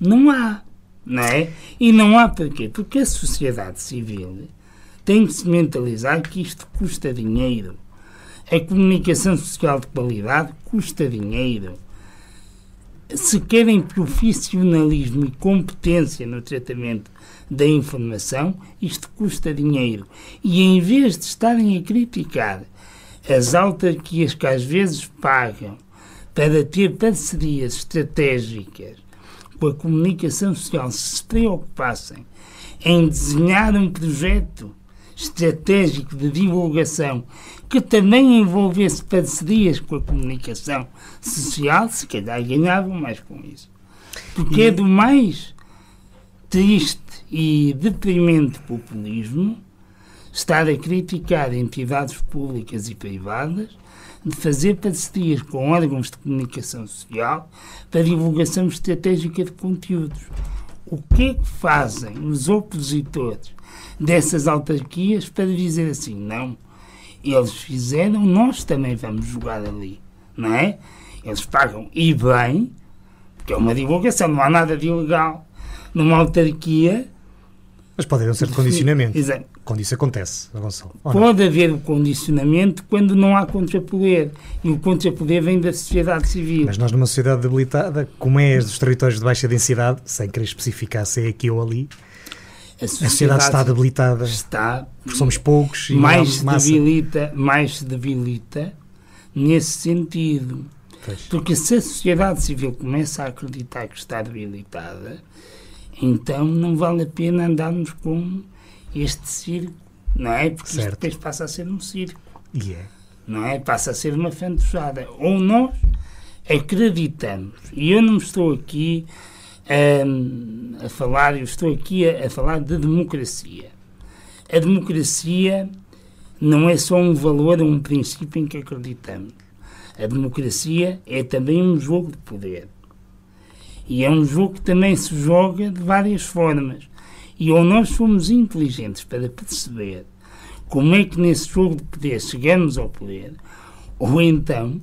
não há, não é? E não há porquê? Porque a sociedade civil tem que se mentalizar que isto custa dinheiro. A comunicação social de qualidade custa dinheiro. Se querem profissionalismo e competência no tratamento da informação, isto custa dinheiro. E em vez de estarem a criticar as autarquias que às vezes pagam para ter parcerias estratégicas com a comunicação social, se se preocupassem em desenhar um projeto estratégico de divulgação que também envolvesse parcerias com a comunicação social, se calhar ganhavam mais com isso. Porque é do mais triste e deprimente populismo estar a criticar entidades públicas e privadas de fazer parcerias com órgãos de comunicação social para divulgação estratégica de conteúdos. O que é que fazem os opositores dessas autarquias para dizer assim, não, eles fizeram, nós também vamos jogar ali, não é? Eles pagam e bem, porque é uma divulgação, não há nada de ilegal numa autarquia. Mas pode haver um certo condicionamento. Exato. Quando isso acontece, Gonçalo. Pode haver o condicionamento quando não há contrapoder. E o contrapoder vem da sociedade civil. Mas nós, numa sociedade debilitada, como é dos territórios de baixa densidade, sem querer especificar se é aqui ou ali, a sociedade, a sociedade está debilitada. Está. Porque somos poucos e mais se debilita, mais se debilita nesse sentido. Pois. Porque se a sociedade civil começa a acreditar que está debilitada, então não vale a pena andarmos com este circo, não é? Porque certo. isto depois passa a ser um circo. E é. Não é? Passa a ser uma fantochada. Ou nós acreditamos, e eu não estou aqui um, a falar, eu estou aqui a, a falar de democracia. A democracia não é só um valor, um princípio em que acreditamos. A democracia é também um jogo de poder. E é um jogo que também se joga de várias formas. E ou nós somos inteligentes para perceber como é que nesse jogo de poder chegamos ao poder, ou então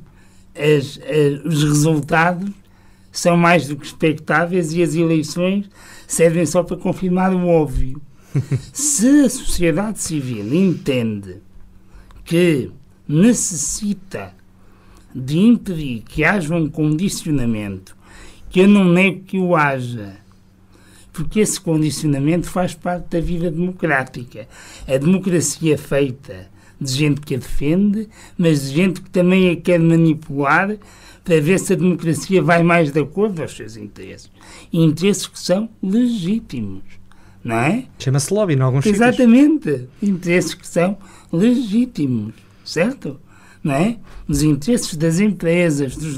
as, as, os resultados são mais do que expectáveis e as eleições servem só para confirmar o óbvio. Se a sociedade civil entende que necessita de impedir que haja um condicionamento, que eu não nego que o haja, porque esse condicionamento faz parte da vida democrática. A democracia é feita de gente que a defende, mas de gente que também a quer manipular para ver se a democracia vai mais de acordo aos seus interesses. E interesses que são legítimos, não é? Chama-se lobby em alguns Exatamente. Sítios. Interesses que são legítimos, certo? Não é? Os interesses das empresas, dos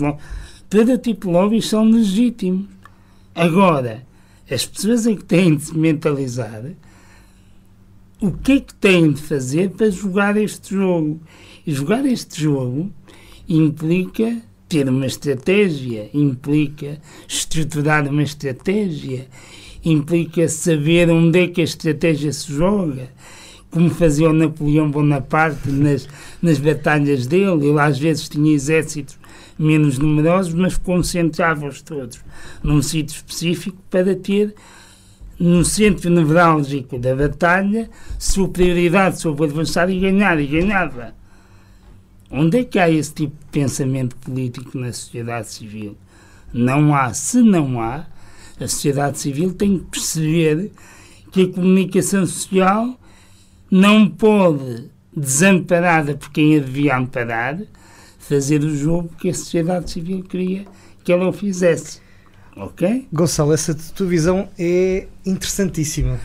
todo tipo de lobbies são legítimos. Agora, as pessoas é que têm de se mentalizar o que é que têm de fazer para jogar este jogo. E jogar este jogo implica ter uma estratégia, implica estruturar uma estratégia, implica saber onde é que a estratégia se joga, como fazia o Napoleão Bonaparte nas, nas batalhas dele. Ele às vezes tinha exércitos menos numerosos, mas concentrava-os todos num sítio específico para ter no centro nevrálgico da batalha superioridade sobre o adversário e ganhar, e ganhava. Onde é que há esse tipo de pensamento político na sociedade civil? Não há. Se não há, a sociedade civil tem que perceber que a comunicação social não pode, desamparada por quem a devia amparar, fazer o jogo que a sociedade civil queria que ela o fizesse. Ok? Gonçalo, essa tua visão é interessantíssima.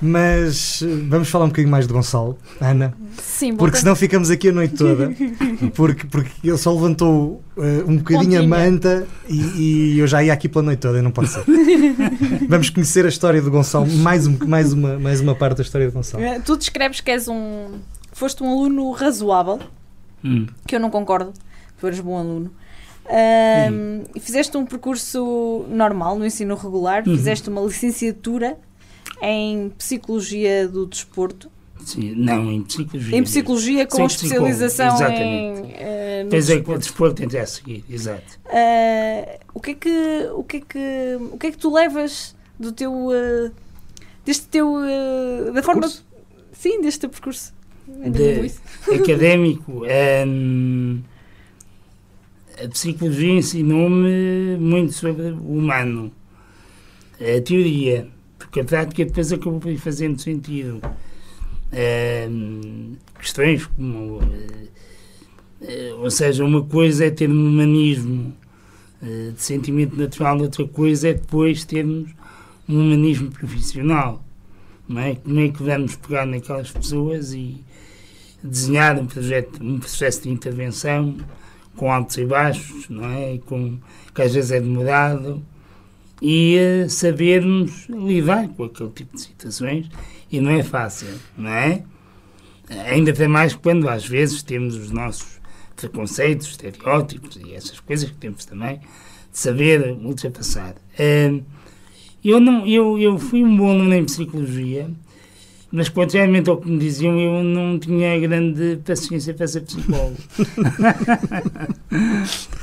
Mas vamos falar um bocadinho mais de Gonçalo, Ana. Sim, porque senão ficamos aqui a noite toda. Porque, porque ele só levantou uh, um bocadinho Pontinha. a manta e, e, eu já ia aqui pela noite toda, não pode ser. vamos conhecer a história do Gonçalo, mais, um, mais, uma, mais uma parte da história do Gonçalo. Eh, tu descreves que és um. foste um aluno razoável hum. que eu não concordo, tu eres bom aluno. Um, fizeste um percurso normal no ensino regular, uhum. fizeste uma licenciatura em Psicologia do Desporto. Sim, não, em Psicologia. Em Psicologia com especialização exatamente. em. Uh, Pois é que o desporto entra a seguir, exato. Uh, o, que é que, o, que é que, o que é que tu levas do teu. Uh, deste teu. Uh, da forma. Sim, deste teu percurso. de, académico. Um, a psicologia ensinou-me muito sobre o humano, a teoria, porque a prática depois acabou por ir fazendo sentido. Um, questões como. Uh, uh, ou seja, uma coisa é ter um humanismo uh, de sentimento natural, outra coisa é depois termos um humanismo profissional. Não é? Como é que vamos pegar naquelas pessoas e desenhar um projeto, um processo de intervenção com altos e baixos, não é? Com, que às vezes é demorado, e uh, sabermos lidar com aquele tipo de situações, e não é fácil, não é? Ainda tem mais quando às vezes temos os nossos preconceitos, estereótipos e essas coisas que temos também de saber ultrapassar. Uh, eu, não, eu, eu fui um bom aluno em psicologia, mas, contrariamente ao que me diziam, eu não tinha grande paciência para ser psicólogo.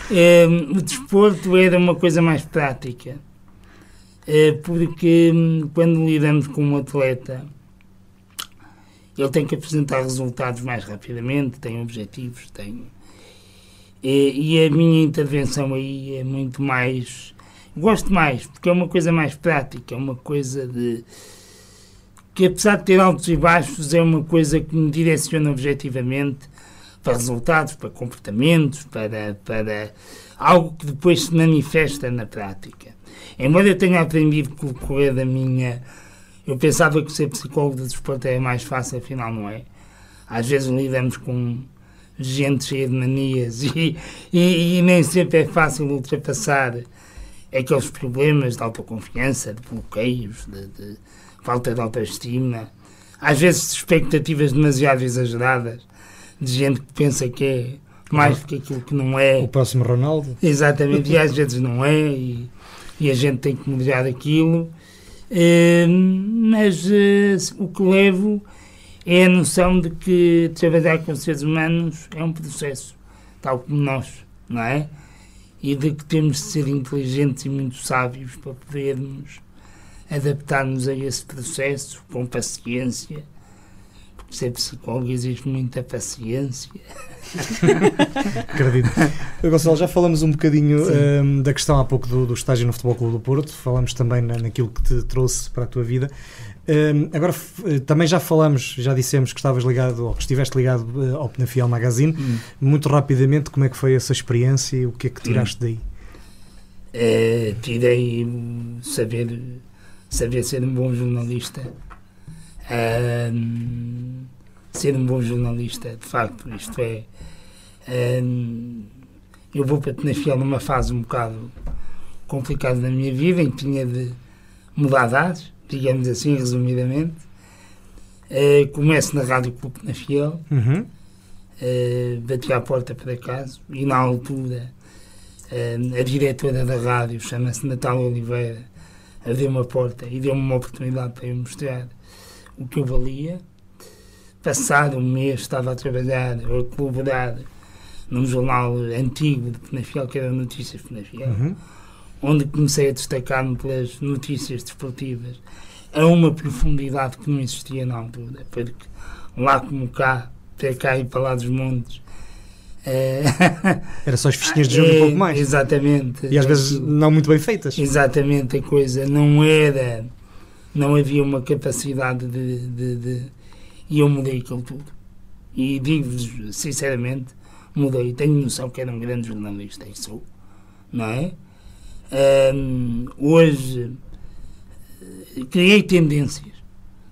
é, o desporto era uma coisa mais prática. É, porque hum, quando lidamos com um atleta, ele tem que apresentar resultados mais rapidamente, tem objetivos, tem. E, a minha intervenção aí é muito mais. Gosto mais, porque é uma coisa mais prática, é uma coisa de que apesar de ter altos e baixos, é uma coisa que me direciona objetivamente para resultados, para comportamentos, para, para algo que depois se manifesta na prática. Embora eu tenha aprendido com o correr da minha. Eu pensava que ser psicólogo de desporto é mais fácil, afinal não é. Às vezes lidamos com gente cheia de manias e, e, e nem sempre é fácil ultrapassar aqueles problemas de autoconfiança, de bloqueios, de, de falta de autoestima, às vezes expectativas demasiado exageradas, de gente que pensa que é mais do que aquilo que não é. O próximo Ronaldo. Exatamente, e às vezes não é, e, e a gente tem que mudar aquilo. Uh, mas uh, o que levo é a noção de que trabalhar com seres humanos é um processo, tal como nós, não é? E de que temos de ser inteligentes e muito sábios para podermos adaptar-nos a esse processo com paciência, ser psicólogo exige muita paciência. Acredito. Gonçalo, já falamos um bocadinho um, da questão há pouco do, do, estágio no Futebol Clube do Porto, falamos também na, naquilo que te trouxe para a tua vida. Um, agora, eh, também já falamos, já dissemos que estavas ligado, ou que estiveste ligado uh, ao Penafiel Magazine. Hum. Muito rapidamente, como é que foi essa experiência e o que é que tiraste hum. daí? É, tirei saber saber ser um bom jornalista. Um, ser um bom jornalista, de facto, isto é. Um, eu vou para Tenafiel numa fase um bocado complicada da minha vida, em que tinha de mudar de ares, digamos assim, resumidamente. Uh, começo na Rádio Clube Tenafiel, uhum. uh, bati à porta por acaso, e na altura uh, a diretora da rádio, chama-se Natália Oliveira, abriu uma porta e deu-me uma oportunidade para eu mostrar o que eu valia. Passado um mês estava a trabalhar ou a colaborar num jornal antigo de Penafiel, que era Notícias Penafiel, uhum. onde comecei a destacar-me pelas notícias desportivas a uma profundidade que não existia na altura, porque lá como cá, para cá e para lá dos montes, é... Era só as fichinhas de jogo é, um pouco mais. Exatamente. E às vezes não muito bem feitas. Exatamente, a coisa não era. Não havia uma capacidade de. de, de e eu mudei aquilo tudo. E digo-vos sinceramente, mudei. Tenho noção que era um grande jornalista, e sou. Não é? Um, hoje criei tendências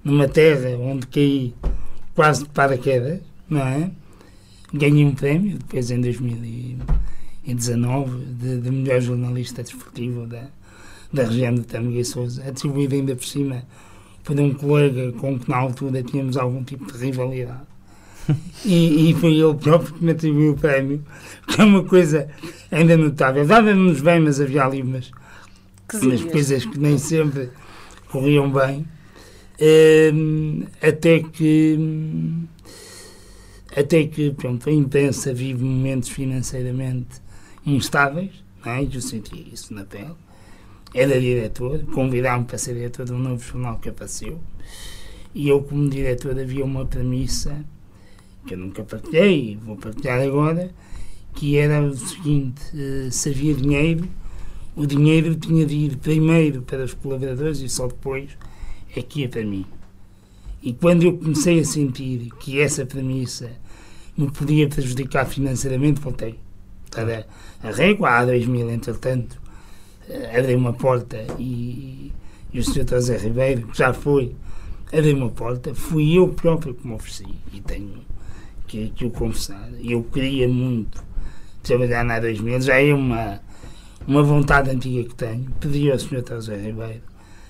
numa terra onde caí quase de paraquedas, não é? ganhei um prémio, depois em 2019, de, de melhor jornalista desportivo da, da região de Tâmega e Sousa, atribuído ainda por cima por um colega com que na altura tínhamos algum tipo de rivalidade. e, e, foi ele próprio que me atribuiu o prémio, que é uma coisa ainda notável. Dava-nos bem, mas havia ali umas, umas coisas que nem sempre corriam bem. Um, até que até que pronto, a imprensa vive momentos financeiramente instáveis, não é? eu senti isso na pele. Era diretor, convidaram-me para ser diretor de um novo jornal que apareceu. E eu, como diretor, havia uma premissa que eu nunca partilhei vou partilhar agora, que era o seguinte: eh, se havia dinheiro, o dinheiro tinha de ir primeiro para os colaboradores e só depois é que ia para mim. E quando eu comecei a sentir que essa premissa me podia prejudicar financeiramente, voltei para a régua. Há 2000, entretanto, abri uma porta e, e o Sr. José Ribeiro, que já foi, abriu uma porta. Fui eu próprio que me ofereci e tenho que, que o confessar. Eu queria muito trabalhar na 2000, já é uma, uma vontade antiga que tenho. Pedi ao Sr. José Ribeiro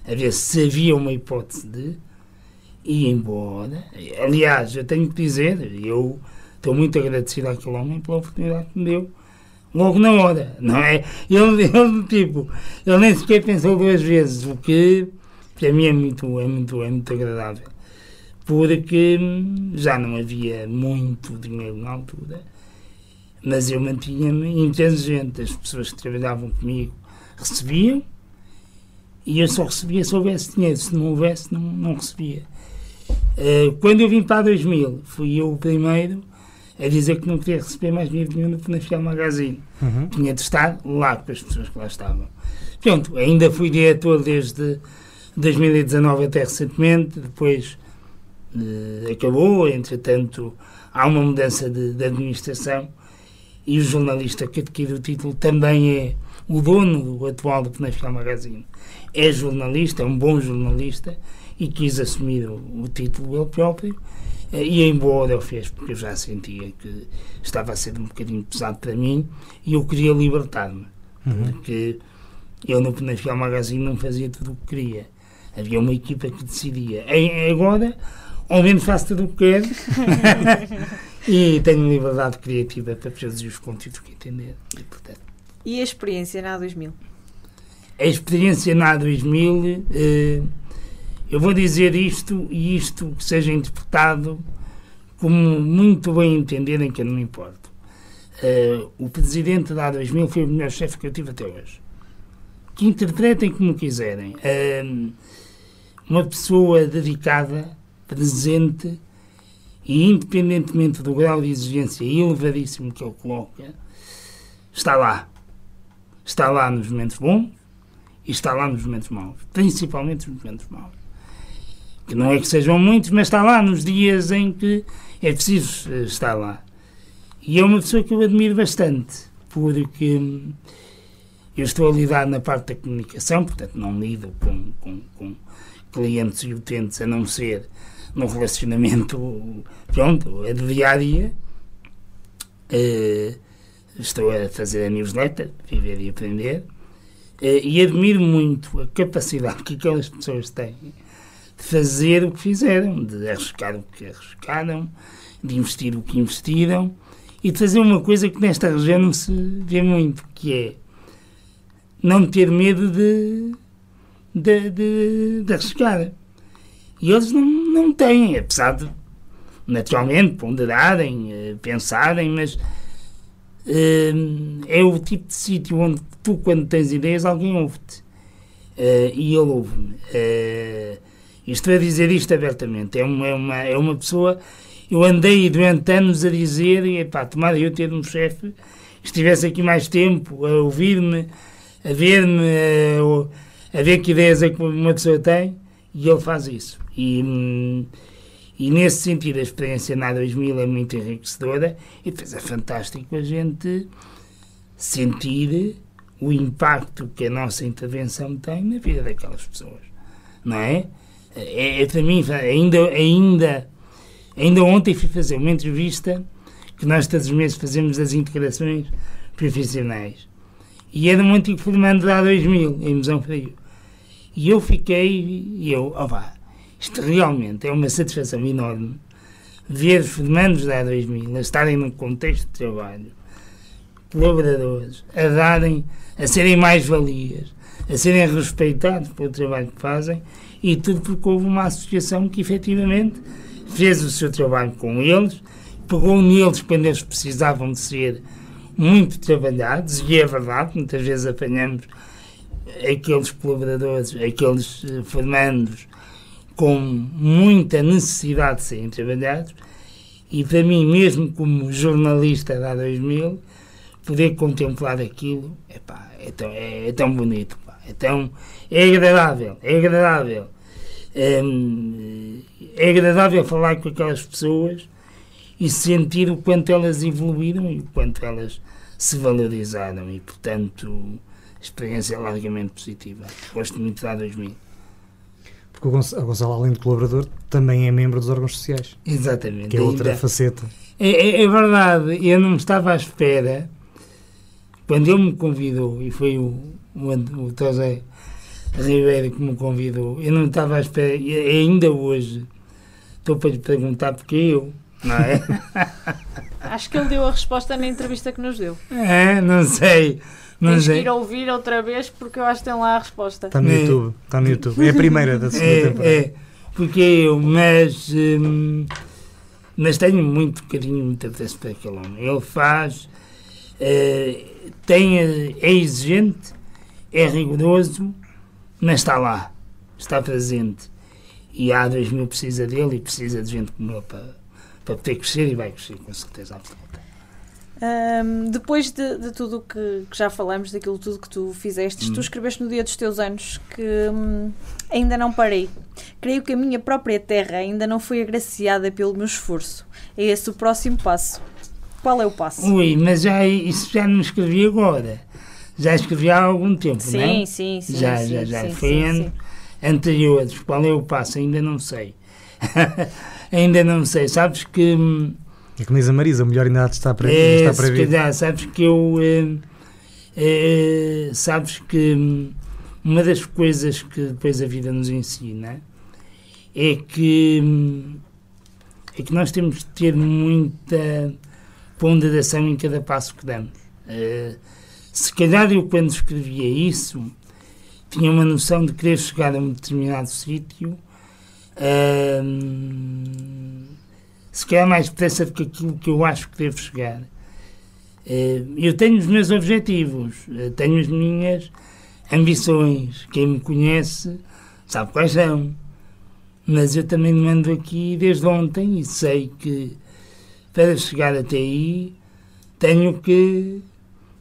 a ver se havia uma hipótese de ir embora. Aliás, eu tenho que dizer, eu estou muito agradecido àquele homem pela oportunidade que me deu logo na hora, não é? Ele, ele, tipo, ele nem sequer pensou duas vezes, o que para mim é muito, é muito, é muito agradável. Porque já não havia muito dinheiro na altura, mas eu mantinha-me inteligente. As pessoas que trabalhavam comigo recebiam e eu só recebia se houvesse dinheiro, se não houvesse, não, não recebia. Uh, quando eu vim para 2000, fui eu o primeiro a dizer que não queria receber mais dinheiro nenhum do Fiel Magazine. Uhum. Tinha de estar lá com as pessoas que lá estavam. Pronto, ainda fui diretor desde 2019 até recentemente, depois uh, acabou, entretanto há uma mudança de, de, administração e o jornalista que adquire o título também é o dono do atual do Penafiel Magazine. É jornalista, é um bom jornalista e quis assumir o, o título ele próprio e embora eu fez porque eu já sentia que estava a ser um bocadinho pesado para mim e eu queria libertar-me. Uhum. porque eu no Penafiel Magazine não fazia tudo o que queria. Havia uma equipa que decidia. Agora ao menos faço tudo o que quero. E tenho liberdade criativa para produzir os conteúdos que entender. E, portanto, e a experiência na A2000? A experiência na A2000 eh, eu vou dizer isto e isto que seja interpretado como muito bem entenderem que eu não me importo. Uh, o presidente da A2000 foi o melhor chefe que eu tive até hoje. Que interpretem como quiserem. Uh, uma pessoa dedicada, presente e independentemente do grau de exigência elevadíssimo que ele coloca, está lá. Está lá nos momentos bons e está lá nos momentos maus. Principalmente nos momentos maus que não é que sejam muitos, mas está lá nos dias em que é preciso eh, estar lá. E é uma pessoa que eu admiro bastante, porque hum, eu estou a lidar na parte da comunicação, portanto não lido com, com, com clientes e utentes, a não ser no relacionamento, pronto, é dia a dia. Uh, estou a fazer a newsletter, Viver e Aprender, uh, e admiro muito a capacidade que aquelas pessoas têm fazer o que fizeram, de arriscar o que arriscaram, de investir o que investiram e de fazer uma coisa que nesta região não se vê muito, que é não ter medo de, de, de, de arriscar. E eles não, não têm, apesar de, naturalmente, ponderarem, eh, pensarem, mas uh, é o tipo de sítio onde tu, quando tens ideias, alguém ouve-te. Uh, e ele ouve-me. Uh, estou a dizer isto abertamente. É uma, é uma, é uma pessoa. Eu andei durante anos a dizer, e pá, tomara eu ter um chefe, estivesse aqui mais tempo a ouvir-me, a ver-me, a, a, ver que ideias é que uma pessoa tem, e ele faz isso. E, e nesse sentido, a experiência na 2000 é muito enriquecedora e depois é fantástico a gente sentir o impacto que a nossa intervenção tem na vida daquelas pessoas, não é? É, é para mim, ainda, ainda, ainda ontem fui fazer uma entrevista que nós todos os meses fazemos das integrações profissionais. E era um antigo formando da 2000, em Musão Frio. E eu fiquei, e eu, opa, isto realmente é uma satisfação enorme ver os formandos da 2000 a estarem num contexto de trabalho, colaboradores, a darem, a serem mais-valias, a serem respeitados pelo trabalho que fazem e tudo porque houve uma associação que efetivamente fez o seu trabalho com eles, pegou neles quando eles precisavam de ser muito trabalhados, e é verdade, muitas vezes apanhamos aqueles colaboradores, aqueles eh, formandos com muita necessidade de serem trabalhados e para mim, mesmo como jornalista da 2000, poder contemplar aquilo epá, é, tão, é, é tão bonito, pá, é, agradável, é agradável. É, é agradável falar com aquelas pessoas e sentir o quanto elas evoluíram e o quanto elas se valorizaram e, portanto, a experiência é largamente positiva. Gosto muito da 2000. Porque o Gonçalo, além de colaborador, também é membro dos órgãos sociais. Exatamente. Que é outra faceta. É, é, é, verdade, eu não estava à espera. Quando ele me convidou, e foi o, o, José Ribeiro que me convidou, eu não estava à espera, e ainda hoje estou para lhe perguntar porque eu, não é? Acho que ele deu a resposta na entrevista que nos deu. É, não sei. Não Tens sei. que ir ouvir outra vez porque eu acho que tem lá a resposta. Está no É. YouTube. Está no YouTube. É a primeira da segunda É, temporada. é, porque eu, mas, hum, mas tenho muito carinho, muito apreço para aquele homem. Ele faz, eh, tem, eh, é exigente, é rigoroso, mas está lá, está presente. E a A2000 precisa dele e precisa de gente como ele para, para poder crescer e vai crescer, com certeza absoluta. Ahm, depois de, de tudo o que, que já falamos, daquilo tudo que tu fizeste, Hum. tu escreveste no dia dos teus anos que hum, ainda não parei. Creio que a minha própria terra ainda não foi agraciada pelo meu esforço. É esse o próximo passo. Qual é o passo? Ui, mas já, isso já não escrevi agora. Já escrevi há algum tempo, não é? Sim, sim, sim. Já, sim, já, já. sim, Foi sim, ano- sim. anteriores. Qual é o passo? Ainda não sei. ainda não sei. Sabes que. hum, É como diz a Marisa, o melhor ainda estar para, É, está para se vir. calhar, sabes que eu. eh, eh, sabes que hum, uma das coisas que depois a vida nos ensina é que. é que nós temos de ter muita ponderação em cada passo que damos. Eh, se calhar eu, quando escrevia isso, tinha uma noção de querer chegar a um determinado sítio. hum, se calhar mais depressa do que aquilo que eu acho que devo chegar. Eh, Eu tenho os meus objetivos, eh, tenho as minhas ambições. Quem me conhece sabe quais são. Mas eu também não ando aqui desde ontem e sei que para chegar até aí tenho que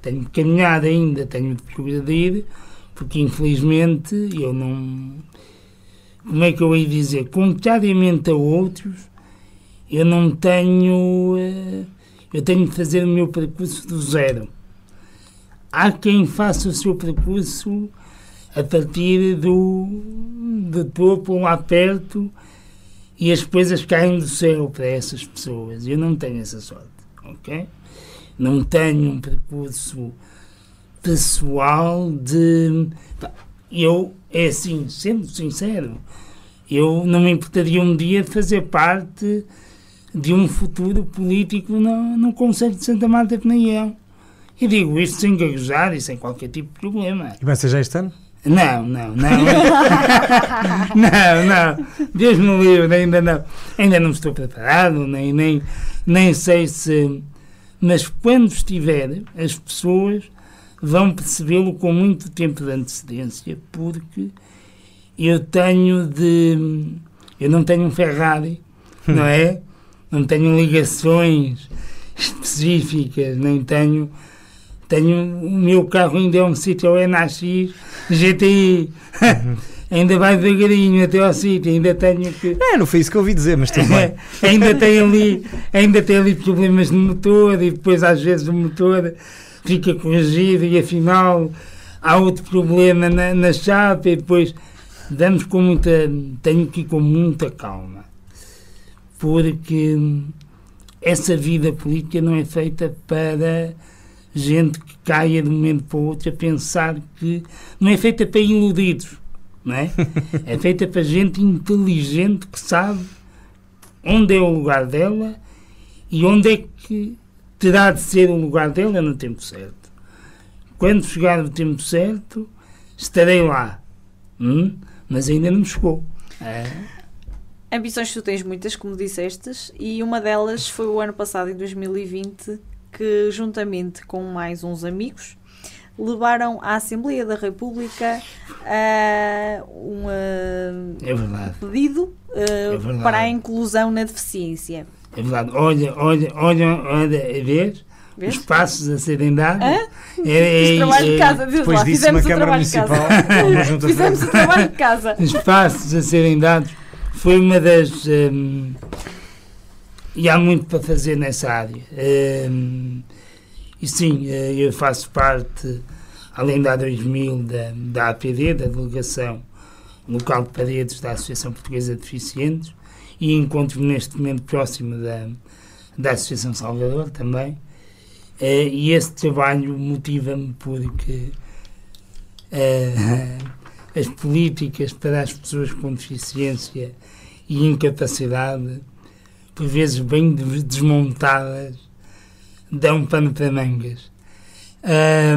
tenho que caminhar ainda, tenho de progredir, porque infelizmente eu não. Como é que eu ia dizer? Contrariamente a outros, eu não tenho. eh, Eu tenho de fazer o meu percurso do zero. Há quem faça o seu percurso a partir do, do topo lá perto e as coisas caem do céu para essas pessoas. Eu não tenho essa sorte, ok? Não tenho um percurso pessoal de. Eu, é assim, sendo sincero, eu não me importaria um dia de fazer parte de um futuro político no, no Conselho de Santa Marta de Penaião. E digo isto sem gaguejar e sem qualquer tipo de problema. E vai ser já este ano? Não, não, não. não, não. Deus me livre, ainda não. Ainda não estou preparado, nem, nem, nem sei se. Mas quando estiver, as pessoas vão percebê-lo com muito tempo de antecedência, porque eu tenho de. Eu não tenho um Ferrari, não é? Não tenho ligações específicas, nem tenho. Tenho, o meu carro ainda é um Citroën AX GTI. ainda vai devagarinho até ao sítio, ainda tenho que. É, não foi isso que eu ouvi dizer, mas bem. ainda tem ali, ainda tem ali problemas no motor e depois às vezes o motor fica corrigido e afinal há outro problema na, na chapa e depois damos com muita, tenho que ir com muita calma porque essa vida política não é feita para gente que caia de um momento para o outro a pensar que não é feita para iludidos, não é? É feita para gente inteligente que sabe onde é o lugar dela e onde é que terá de ser o lugar dela no tempo certo. Quando chegar o tempo certo, estarei lá. Hum? Mas ainda não chegou. É. Ambições tu tens muitas, como dissestes, e uma delas foi o ano passado, em 2020, que juntamente com mais uns amigos levaram à Assembleia da República uh, um uh, é pedido uh, é para a inclusão na deficiência. É verdade. Olha, olha, olha, olha, a ver. Vês? Os passos a serem dados. É, é, trabalho de casa, depois lá, disso uma Câmara Municipal. fizemos o trabalho de casa. Os passos a serem dados foi uma das. Um, e há muito para fazer nessa área. Um, e sim, eh, eu faço parte, além da 2000, da, da APD, da Delegação Local de Paredes da Associação Portuguesa de Deficientes, e encontro-me neste momento próximo da, da Associação Salvador também. Uh, e esse trabalho motiva-me porque uh, as políticas para as pessoas com deficiência e incapacidade, por vezes bem desmontadas, dão pano para mangas.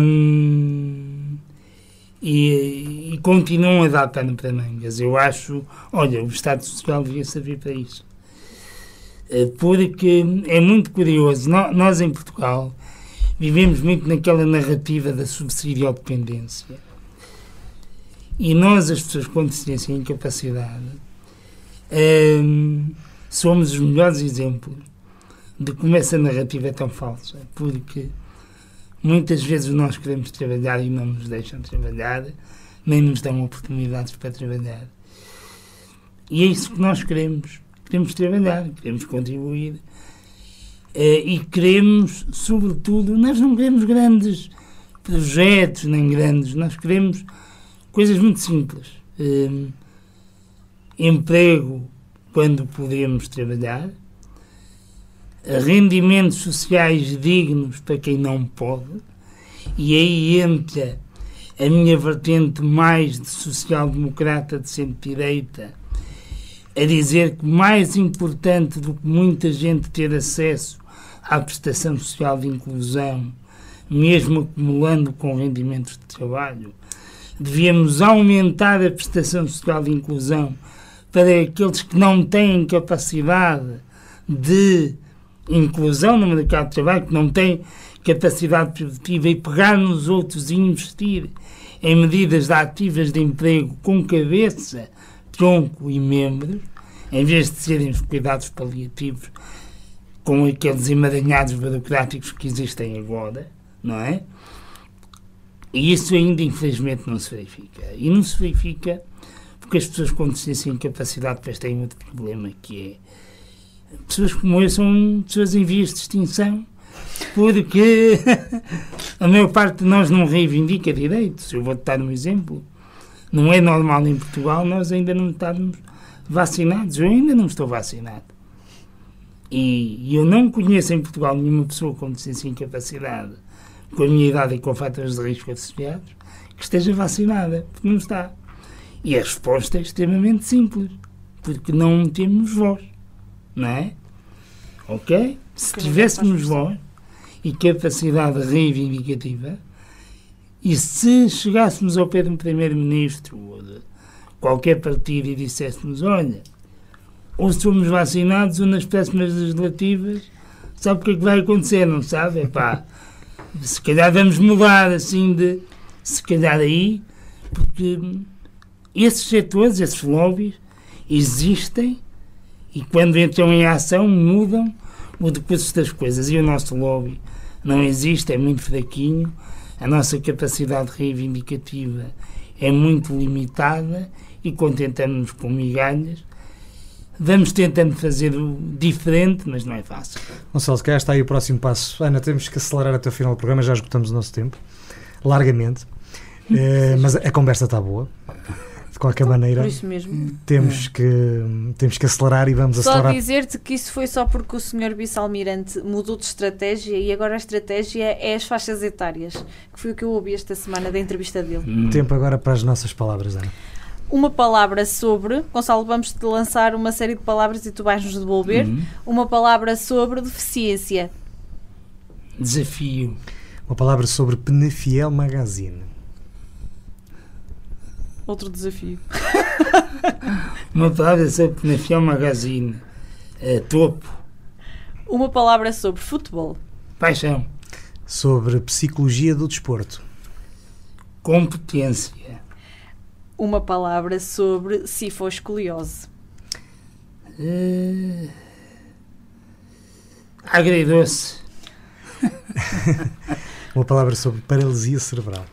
Um, e, e, continuam a dar pano para mangas. Eu acho, olha, o Estado Social devia servir para isso. Eh, porque é muito curioso, nós, em Portugal vivemos muito naquela narrativa da subsidiodependência. E nós, as pessoas com deficiência e incapacidade, um, somos os melhores exemplos de como essa narrativa é tão falsa, porque muitas vezes nós queremos trabalhar e não nos deixam trabalhar, nem nos dão oportunidades para trabalhar. E é isso que nós queremos. Queremos trabalhar, queremos contribuir eh, e queremos, sobretudo, nós não queremos grandes projetos nem grandes, nós queremos coisas muito simples. Eh, emprego quando podemos trabalhar, rendimentos sociais dignos para quem não pode, e aí entra a minha vertente mais de social-democrata de centro-direita, a dizer que mais importante do que muita gente ter acesso à prestação social de inclusão, mesmo acumulando com rendimentos de trabalho, devíamos aumentar a prestação social de inclusão para aqueles que não têm capacidade de inclusão no mercado de trabalho, que não têm capacidade produtiva e pegar nos outros e investir em medidas ativas de emprego com cabeça, tronco e membros, em vez de serem os cuidados paliativos com aqueles emaranhados burocráticos que existem agora, não é? E isso ainda, infelizmente, não se verifica. E não se verifica porque as pessoas com deficiência e incapacidade têm outro problema, que é pessoas como eu são pessoas em vias de extinção, porque a maior parte de nós não reivindica direitos. Eu vou-te dar um exemplo. Não é normal em Portugal nós ainda não estarmos vacinados. Eu ainda não estou vacinado. E eu não conheço em Portugal nenhuma pessoa com deficiência e incapacidade, com a minha idade e com fatores de risco associados, que esteja vacinada, porque não está. E a resposta é extremamente simples, porque não temos voz, não é? Ok? Se tivéssemos voz e capacidade reivindicativa, e se chegássemos ao pé de um primeiro-ministro ou de qualquer partido e disséssemos, olha, ou somos vacinados ou nas próximas legislativas, sabe o que é que vai acontecer, não sabe? É pá, se calhar vamos mudar assim de. Se calhar aí, porque esses setores, esses lobbies, existem e quando entram em ação mudam o decurso das coisas. E o nosso lobby não existe, é muito fraquinho, a nossa capacidade reivindicativa é muito limitada e contentamos-nos com migalhas Vamos tentando fazer o diferente, mas não é fácil. Gonçalo, calhar está aí o próximo passo. Ana, temos que acelerar até o final do programa, já esgotamos o nosso tempo, largamente. é, mas a conversa está boa. De qualquer maneira, Por isso mesmo. Temos, que, temos que acelerar e vamos só acelerar. Só dizer-te que isso foi só porque o Sr. Vice-Almirante mudou de estratégia e agora a estratégia é as faixas etárias, que foi o que eu ouvi esta semana da entrevista dele. Hum. Tempo agora para as nossas palavras, Ana uma palavra sobre. Gonçalo, vamos te lançar uma série de palavras e tu vais nos devolver. Uhum. Uma palavra sobre deficiência. Desafio. Uma palavra sobre Penafiel Magazine. Outro desafio. uma palavra sobre Penafiel Magazine. É, topo. Uma palavra sobre futebol. Paixão. Sobre psicologia do desporto. Competência uma palavra sobre cifoescoliose. Uh, agridoce. uma palavra sobre paralisia cerebral.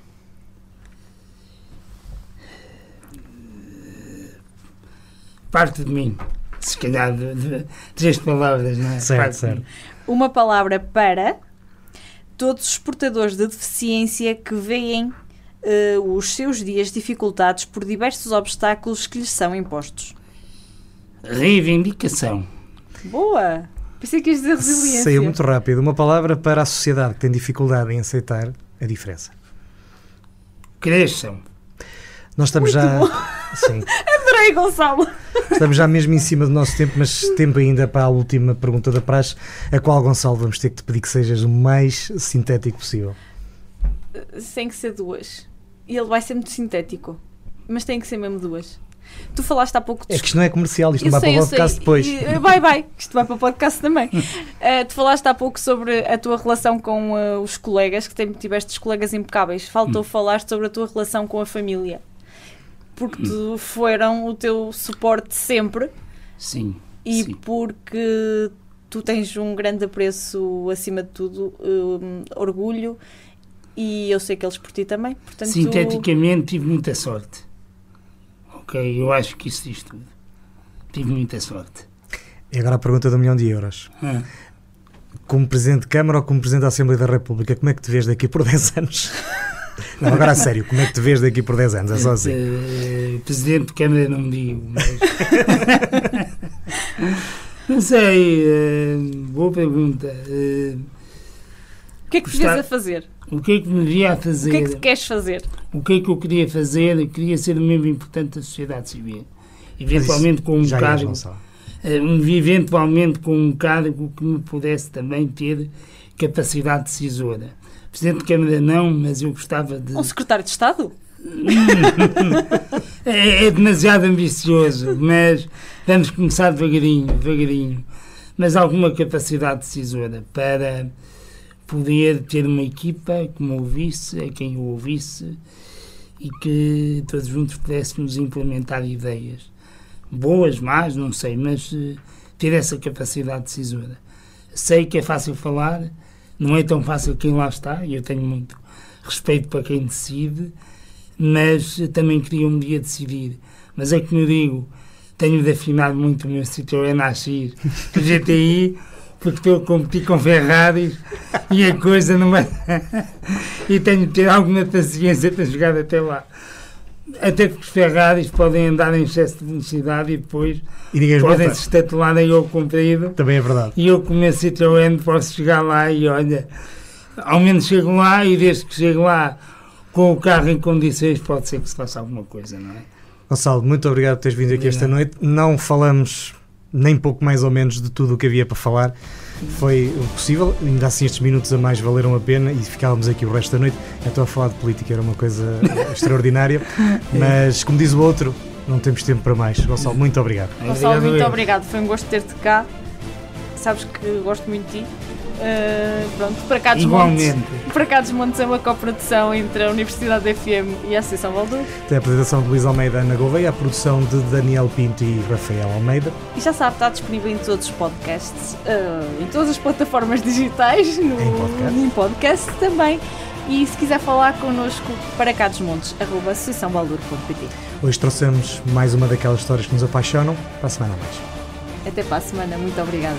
Parte de mim. Se calhar de, de, três palavras, não é? Certo, certo. Uma palavra para todos os portadores de deficiência que veem uh, os seus dias dificultados por diversos obstáculos que lhes são impostos. Reivindicação. Boa! Pensei que ias dizer resiliência. Saiu muito rápido. Uma palavra para a sociedade que tem dificuldade em aceitar a diferença. Cresçam. Nós estamos muito já. Bom. Sim. Adorei, Gonçalo. Estamos já mesmo em cima do nosso tempo, mas tempo ainda para a última pergunta da praxe, a qual, Gonçalo, vamos ter que te pedir que sejas o mais sintético possível. Tem que ser duas. E ele vai ser muito sintético. Mas tem que ser mesmo duas. Tu falaste há pouco. É que isto não é comercial, isto Eu não vai sei, para o podcast depois. E, vai, vai. Isto vai para o podcast também. Uh, tu falaste há pouco sobre a tua relação com uh, os colegas, que tem- tiveste os colegas impecáveis. Faltou falar sobre a tua relação com a família. Porque tu foram o teu suporte sempre Sim. e sim. porque tu tens um grande apreço, acima de tudo, um, orgulho. E eu sei que eles por ti também. Portanto, Sinteticamente, tive muita sorte. Ok, eu acho que isso diz tudo. Tive muita sorte. E agora a pergunta do milhão de euros. Ah, Como Presidente de Câmara ou como Presidente da Assembleia da República, como é que te vês daqui por 10 anos? Não, agora a sério, como é que te vês daqui por 10 anos? É só assim. eh, Presidente de Câmara não digo, mas. não sei, eh, boa pergunta. Eh, O que é que Gostar- devias a fazer? o que é que me devia a O fazer? que é que queres fazer? O que é que eu queria fazer? Eu queria ser um membro importante da sociedade civil. Eventualmente com um cargo, um, eventualmente com um cargo que me pudesse também ter capacidade decisora. Presidente de Câmara não, mas eu gostava de. Um secretário de Estado? É, é demasiado ambicioso, mas vamos começar devagarinho, devagarinho. Mas alguma capacidade decisora para poder ter uma equipa que me ouvisse, a quem eu ouvisse e que todos juntos pudéssemos implementar ideias. Boas, más, não sei, mas eh, ter essa capacidade decisora. Sei que é fácil falar, não é tão fácil quem lá está, e eu tenho muito respeito para quem decide, mas também queria um dia decidir. Mas é como eu digo, tenho de afinar muito o meu Citroën AX do GTI, porque estou a competir com Ferraris e a coisa não vai. e tenho de ter alguma paciência para chegar até lá. Até porque os Ferraris podem andar em excesso de velocidade e depois E podem se estatelar em ao comprido. Também é verdade. E eu com o meu Citroën posso chegar lá e olha, ao menos chego lá e desde que chego lá com o carro em condições pode ser que se faça alguma coisa, não é? Gonçalo, muito obrigado por teres vindo aqui esta noite. Não falamos nem pouco mais ou menos de tudo o que havia para falar. Foi o possível, ainda assim estes minutos a mais valeram a pena e ficávamos aqui o resto da noite. Até a falar de política era uma coisa extraordinária, mas como diz o outro, não temos tempo para mais. Gonçalo, muito obrigado. Gonçalo, muito obrigado. Foi um gosto ter-te cá. Sabes que gosto muito de ti. Uh, pronto, para cá dos Montes. Igualmente. Para cá dos Montes é uma coprodução entre a Universidade FM e a Associação Valdur. Tem a apresentação de Luís Almeida Ana Gouveia, a produção de Daniel Pinto e Rafael Almeida. E já sabe, está disponível em todos os podcasts, uh, em todas as plataformas digitais, no, Em podcast. em podcast também. E se quiser falar connosco, para cá dos Montes, arroba associaçãovaldur.pt. Hoje trouxemos mais uma daquelas histórias que nos apaixonam. Para a semana mais. Até para a semana, muito obrigada.